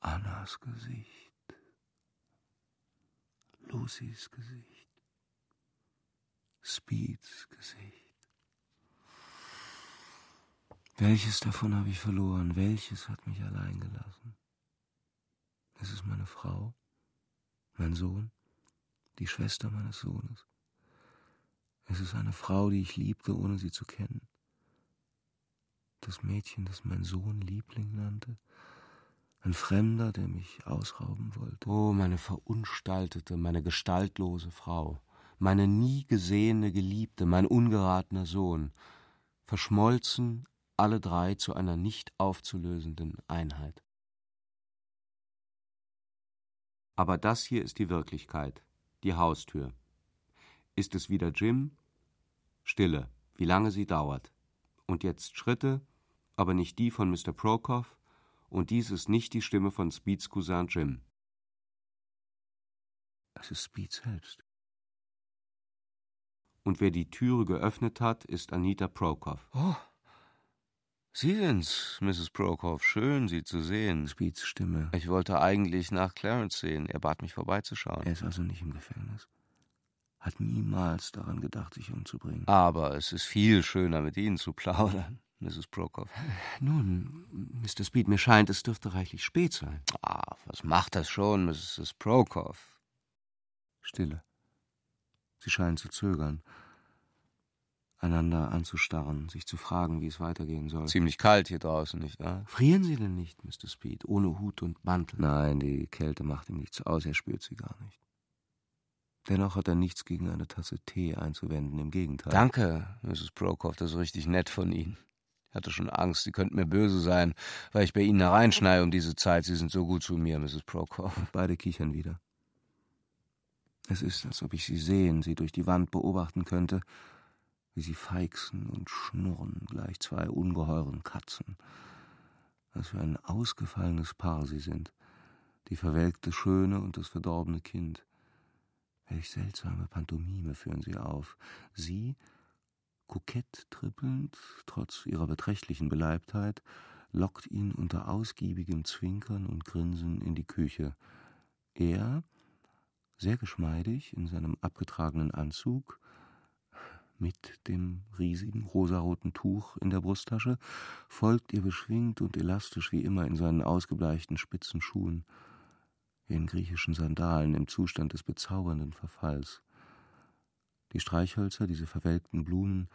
Annas Gesicht, Lucys Gesicht, Speeds Gesicht. Welches davon habe ich verloren? Welches hat mich allein gelassen? Es ist meine Frau, mein Sohn, die Schwester meines Sohnes. Es ist eine Frau, die ich liebte, ohne sie zu kennen. Das Mädchen, das mein Sohn Liebling nannte. Ein Fremder, der mich ausrauben wollte. Oh, meine verunstaltete, meine gestaltlose Frau, meine nie gesehene Geliebte, mein ungeratener Sohn, verschmolzen alle drei zu einer nicht aufzulösenden Einheit. Aber das hier ist die Wirklichkeit, die Haustür. Ist es wieder Jim? Stille, wie lange sie dauert. Und jetzt Schritte, aber nicht die von Mr. Prokop, und dies ist nicht die Stimme von Speeds Cousin Jim. Es ist Speed selbst. Und wer die Türe geöffnet hat, ist Anita Prokop. Oh, Sie sind's, Mrs. Prokop. Schön, Sie zu sehen. Speeds Stimme. Ich wollte eigentlich nach Clarence sehen. Er bat mich vorbeizuschauen. Er ist also nicht im Gefängnis. Hat niemals daran gedacht, sich umzubringen. Aber es ist viel schöner, mit Ihnen zu plaudern, Mrs. Prokop. Nun, Mr. Speed, mir scheint, es dürfte reichlich spät sein. Ah, was macht das schon, Mrs. Prokop? Stille. Sie scheinen zu zögern einander anzustarren, sich zu fragen, wie es weitergehen soll. Ziemlich kalt hier draußen, nicht wahr? Frieren Sie denn nicht, Mr. Speed, ohne Hut und Mantel? Nein, die Kälte macht ihm nichts aus, er spürt sie gar nicht. Dennoch hat er nichts gegen eine Tasse Tee einzuwenden, im Gegenteil. Danke, Mrs. Prokop, das ist richtig nett von Ihnen. Ich hatte schon Angst, Sie könnten mir böse sein, weil ich bei Ihnen hereinschneie um diese Zeit. Sie sind so gut zu mir, Mrs. Prokop. Beide kichern wieder. Es ist, als ob ich sie sehen, sie durch die Wand beobachten könnte wie sie feixen und schnurren, gleich zwei ungeheuren Katzen. Was für ein ausgefallenes Paar sie sind, die verwelkte Schöne und das verdorbene Kind. Welch seltsame Pantomime führen sie auf. Sie, kokett trippelnd, trotz ihrer beträchtlichen Beleibtheit, lockt ihn unter ausgiebigem Zwinkern und Grinsen in die Küche. Er, sehr geschmeidig in seinem abgetragenen Anzug, mit dem riesigen rosaroten Tuch in der Brusttasche, folgt ihr beschwingt und elastisch wie immer in seinen ausgebleichten spitzen Schuhen, in griechischen Sandalen im Zustand des bezaubernden Verfalls. Die Streichhölzer, diese verwelkten Blumen,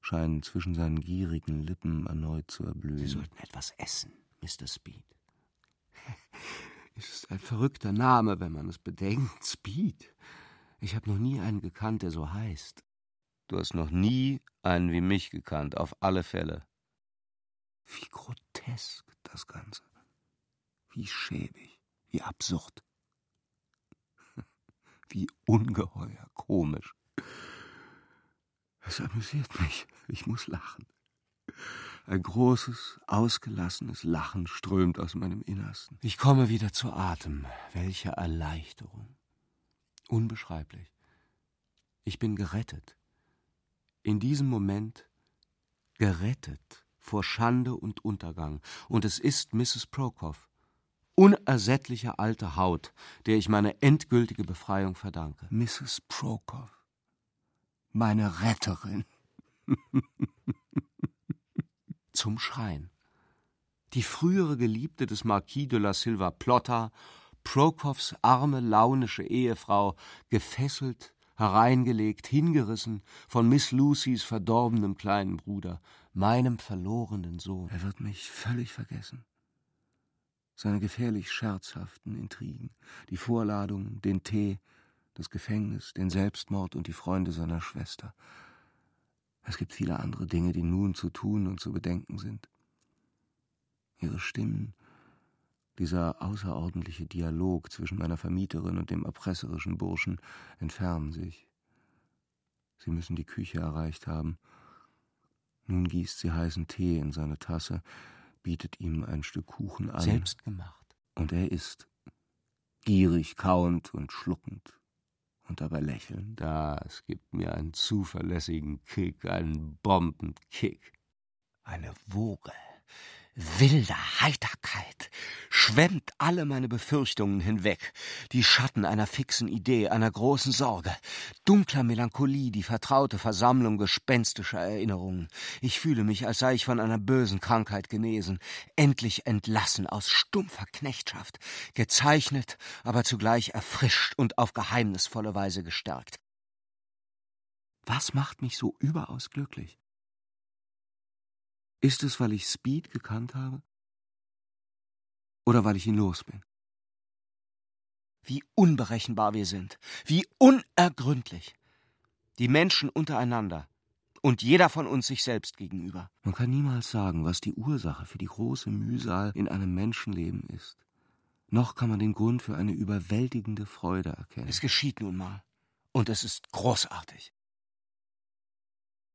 scheinen zwischen seinen gierigen Lippen erneut zu erblühen. Sie sollten etwas essen, Mr. Speed. Es ist ein verrückter Name, wenn man es bedenkt. Speed. Ich habe noch nie einen gekannt, der so heißt. Du hast noch nie einen wie mich gekannt, auf alle Fälle. Wie grotesk das Ganze. Wie schäbig, wie absurd. Wie ungeheuer komisch. Es amüsiert mich. Ich muss lachen. Ein großes, ausgelassenes Lachen strömt aus meinem Innersten. Ich komme wieder zu Atem. Welche Erleichterung. Unbeschreiblich. Ich bin gerettet in diesem Moment gerettet vor Schande und Untergang, und es ist Mrs. Prokop, unersättliche alte Haut, der ich meine endgültige Befreiung verdanke. Mrs. Prokop, meine Retterin. Zum Schrein. Die frühere Geliebte des Marquis de la Silva Plotta, Prokops arme, launische Ehefrau, gefesselt, hereingelegt, hingerissen von Miss Lucys verdorbenem kleinen Bruder, meinem verlorenen Sohn. Er wird mich völlig vergessen. Seine gefährlich scherzhaften Intrigen, die Vorladung, den Tee, das Gefängnis, den Selbstmord und die Freunde seiner Schwester. Es gibt viele andere Dinge, die nun zu tun und zu bedenken sind. Ihre Stimmen, dieser außerordentliche Dialog zwischen meiner Vermieterin und dem erpresserischen Burschen entfernen sich. Sie müssen die Küche erreicht haben. Nun gießt sie heißen Tee in seine Tasse, bietet ihm ein Stück Kuchen an. Selbst gemacht. Und er isst, gierig kauend und schluckend und dabei lächelnd. Das gibt mir einen zuverlässigen Kick, einen Bombenkick. Eine Woge Wilde Heiterkeit schwemmt alle meine Befürchtungen hinweg, die Schatten einer fixen Idee, einer großen Sorge, dunkler Melancholie, die vertraute Versammlung gespenstischer Erinnerungen. Ich fühle mich, als sei ich von einer bösen Krankheit genesen, endlich entlassen aus stumpfer Knechtschaft, gezeichnet, aber zugleich erfrischt und auf geheimnisvolle Weise gestärkt. Was macht mich so überaus glücklich? Ist es, weil ich Speed gekannt habe? Oder weil ich ihn los bin? Wie unberechenbar wir sind, wie unergründlich. Die Menschen untereinander und jeder von uns sich selbst gegenüber. Man kann niemals sagen, was die Ursache für die große Mühsal in einem Menschenleben ist. Noch kann man den Grund für eine überwältigende Freude erkennen. Es geschieht nun mal. Und es ist großartig.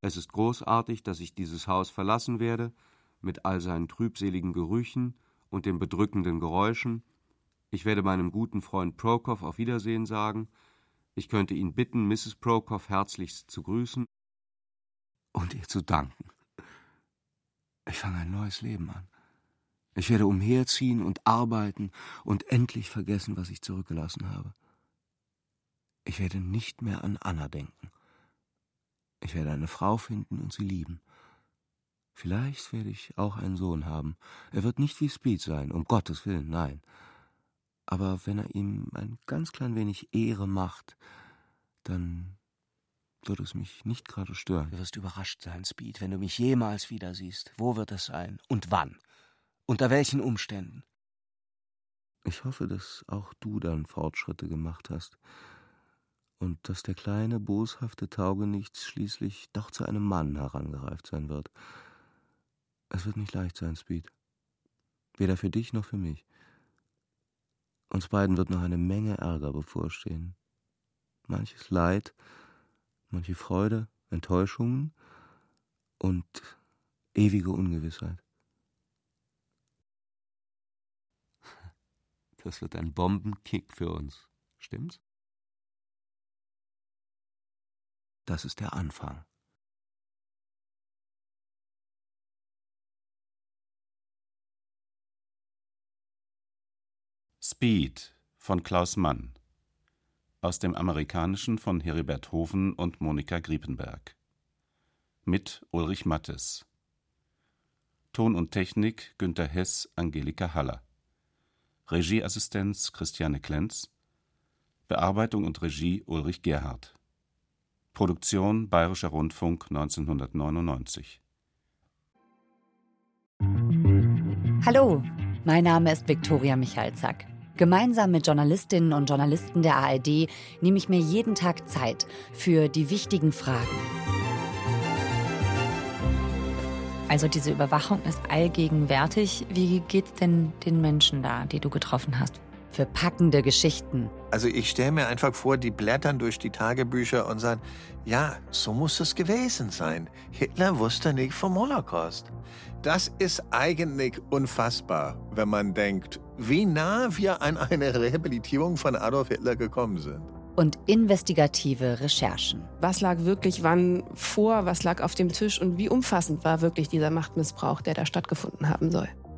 Es ist großartig, dass ich dieses Haus verlassen werde, mit all seinen trübseligen Gerüchen und den bedrückenden Geräuschen. Ich werde meinem guten Freund Prokoff auf Wiedersehen sagen. Ich könnte ihn bitten, Mrs. Prokoff herzlichst zu grüßen und ihr zu danken. Ich fange ein neues Leben an. Ich werde umherziehen und arbeiten und endlich vergessen, was ich zurückgelassen habe. Ich werde nicht mehr an Anna denken. Ich werde eine Frau finden und sie lieben. Vielleicht werde ich auch einen Sohn haben. Er wird nicht wie Speed sein, um Gottes Willen, nein. Aber wenn er ihm ein ganz klein wenig Ehre macht, dann wird es mich nicht gerade stören. Du wirst überrascht sein, Speed, wenn du mich jemals wieder siehst. Wo wird es sein? Und wann? Unter welchen Umständen? Ich hoffe, dass auch du dann Fortschritte gemacht hast und dass der kleine, boshafte Taugenichts schließlich doch zu einem Mann herangereift sein wird. Es wird nicht leicht sein, Speed. Weder für dich noch für mich. Uns beiden wird noch eine Menge Ärger bevorstehen. Manches Leid, manche Freude, Enttäuschungen und ewige Ungewissheit. Das wird ein Bombenkick für uns, stimmt's? Das ist der Anfang. Speed von Klaus Mann aus dem Amerikanischen von Heribert Hofen und Monika Griepenberg. Mit Ulrich Mattes. Ton und Technik Günter Hess, Angelika Haller. Regieassistenz Christiane Klenz. Bearbeitung und Regie Ulrich Gerhardt Produktion Bayerischer Rundfunk 1999. Hallo, mein Name ist Viktoria Michalzack. Gemeinsam mit Journalistinnen und Journalisten der ARD nehme ich mir jeden Tag Zeit für die wichtigen Fragen. Also diese Überwachung ist allgegenwärtig. Wie geht's denn den Menschen da, die du getroffen hast? Für packende Geschichten. Also ich stelle mir einfach vor, die blättern durch die Tagebücher und sagen, ja, so muss es gewesen sein. Hitler wusste nicht vom Holocaust. Das ist eigentlich unfassbar, wenn man denkt, wie nah wir an eine Rehabilitierung von Adolf Hitler gekommen sind. Und investigative Recherchen. Was lag wirklich wann vor, was lag auf dem Tisch und wie umfassend war wirklich dieser Machtmissbrauch, der da stattgefunden haben soll.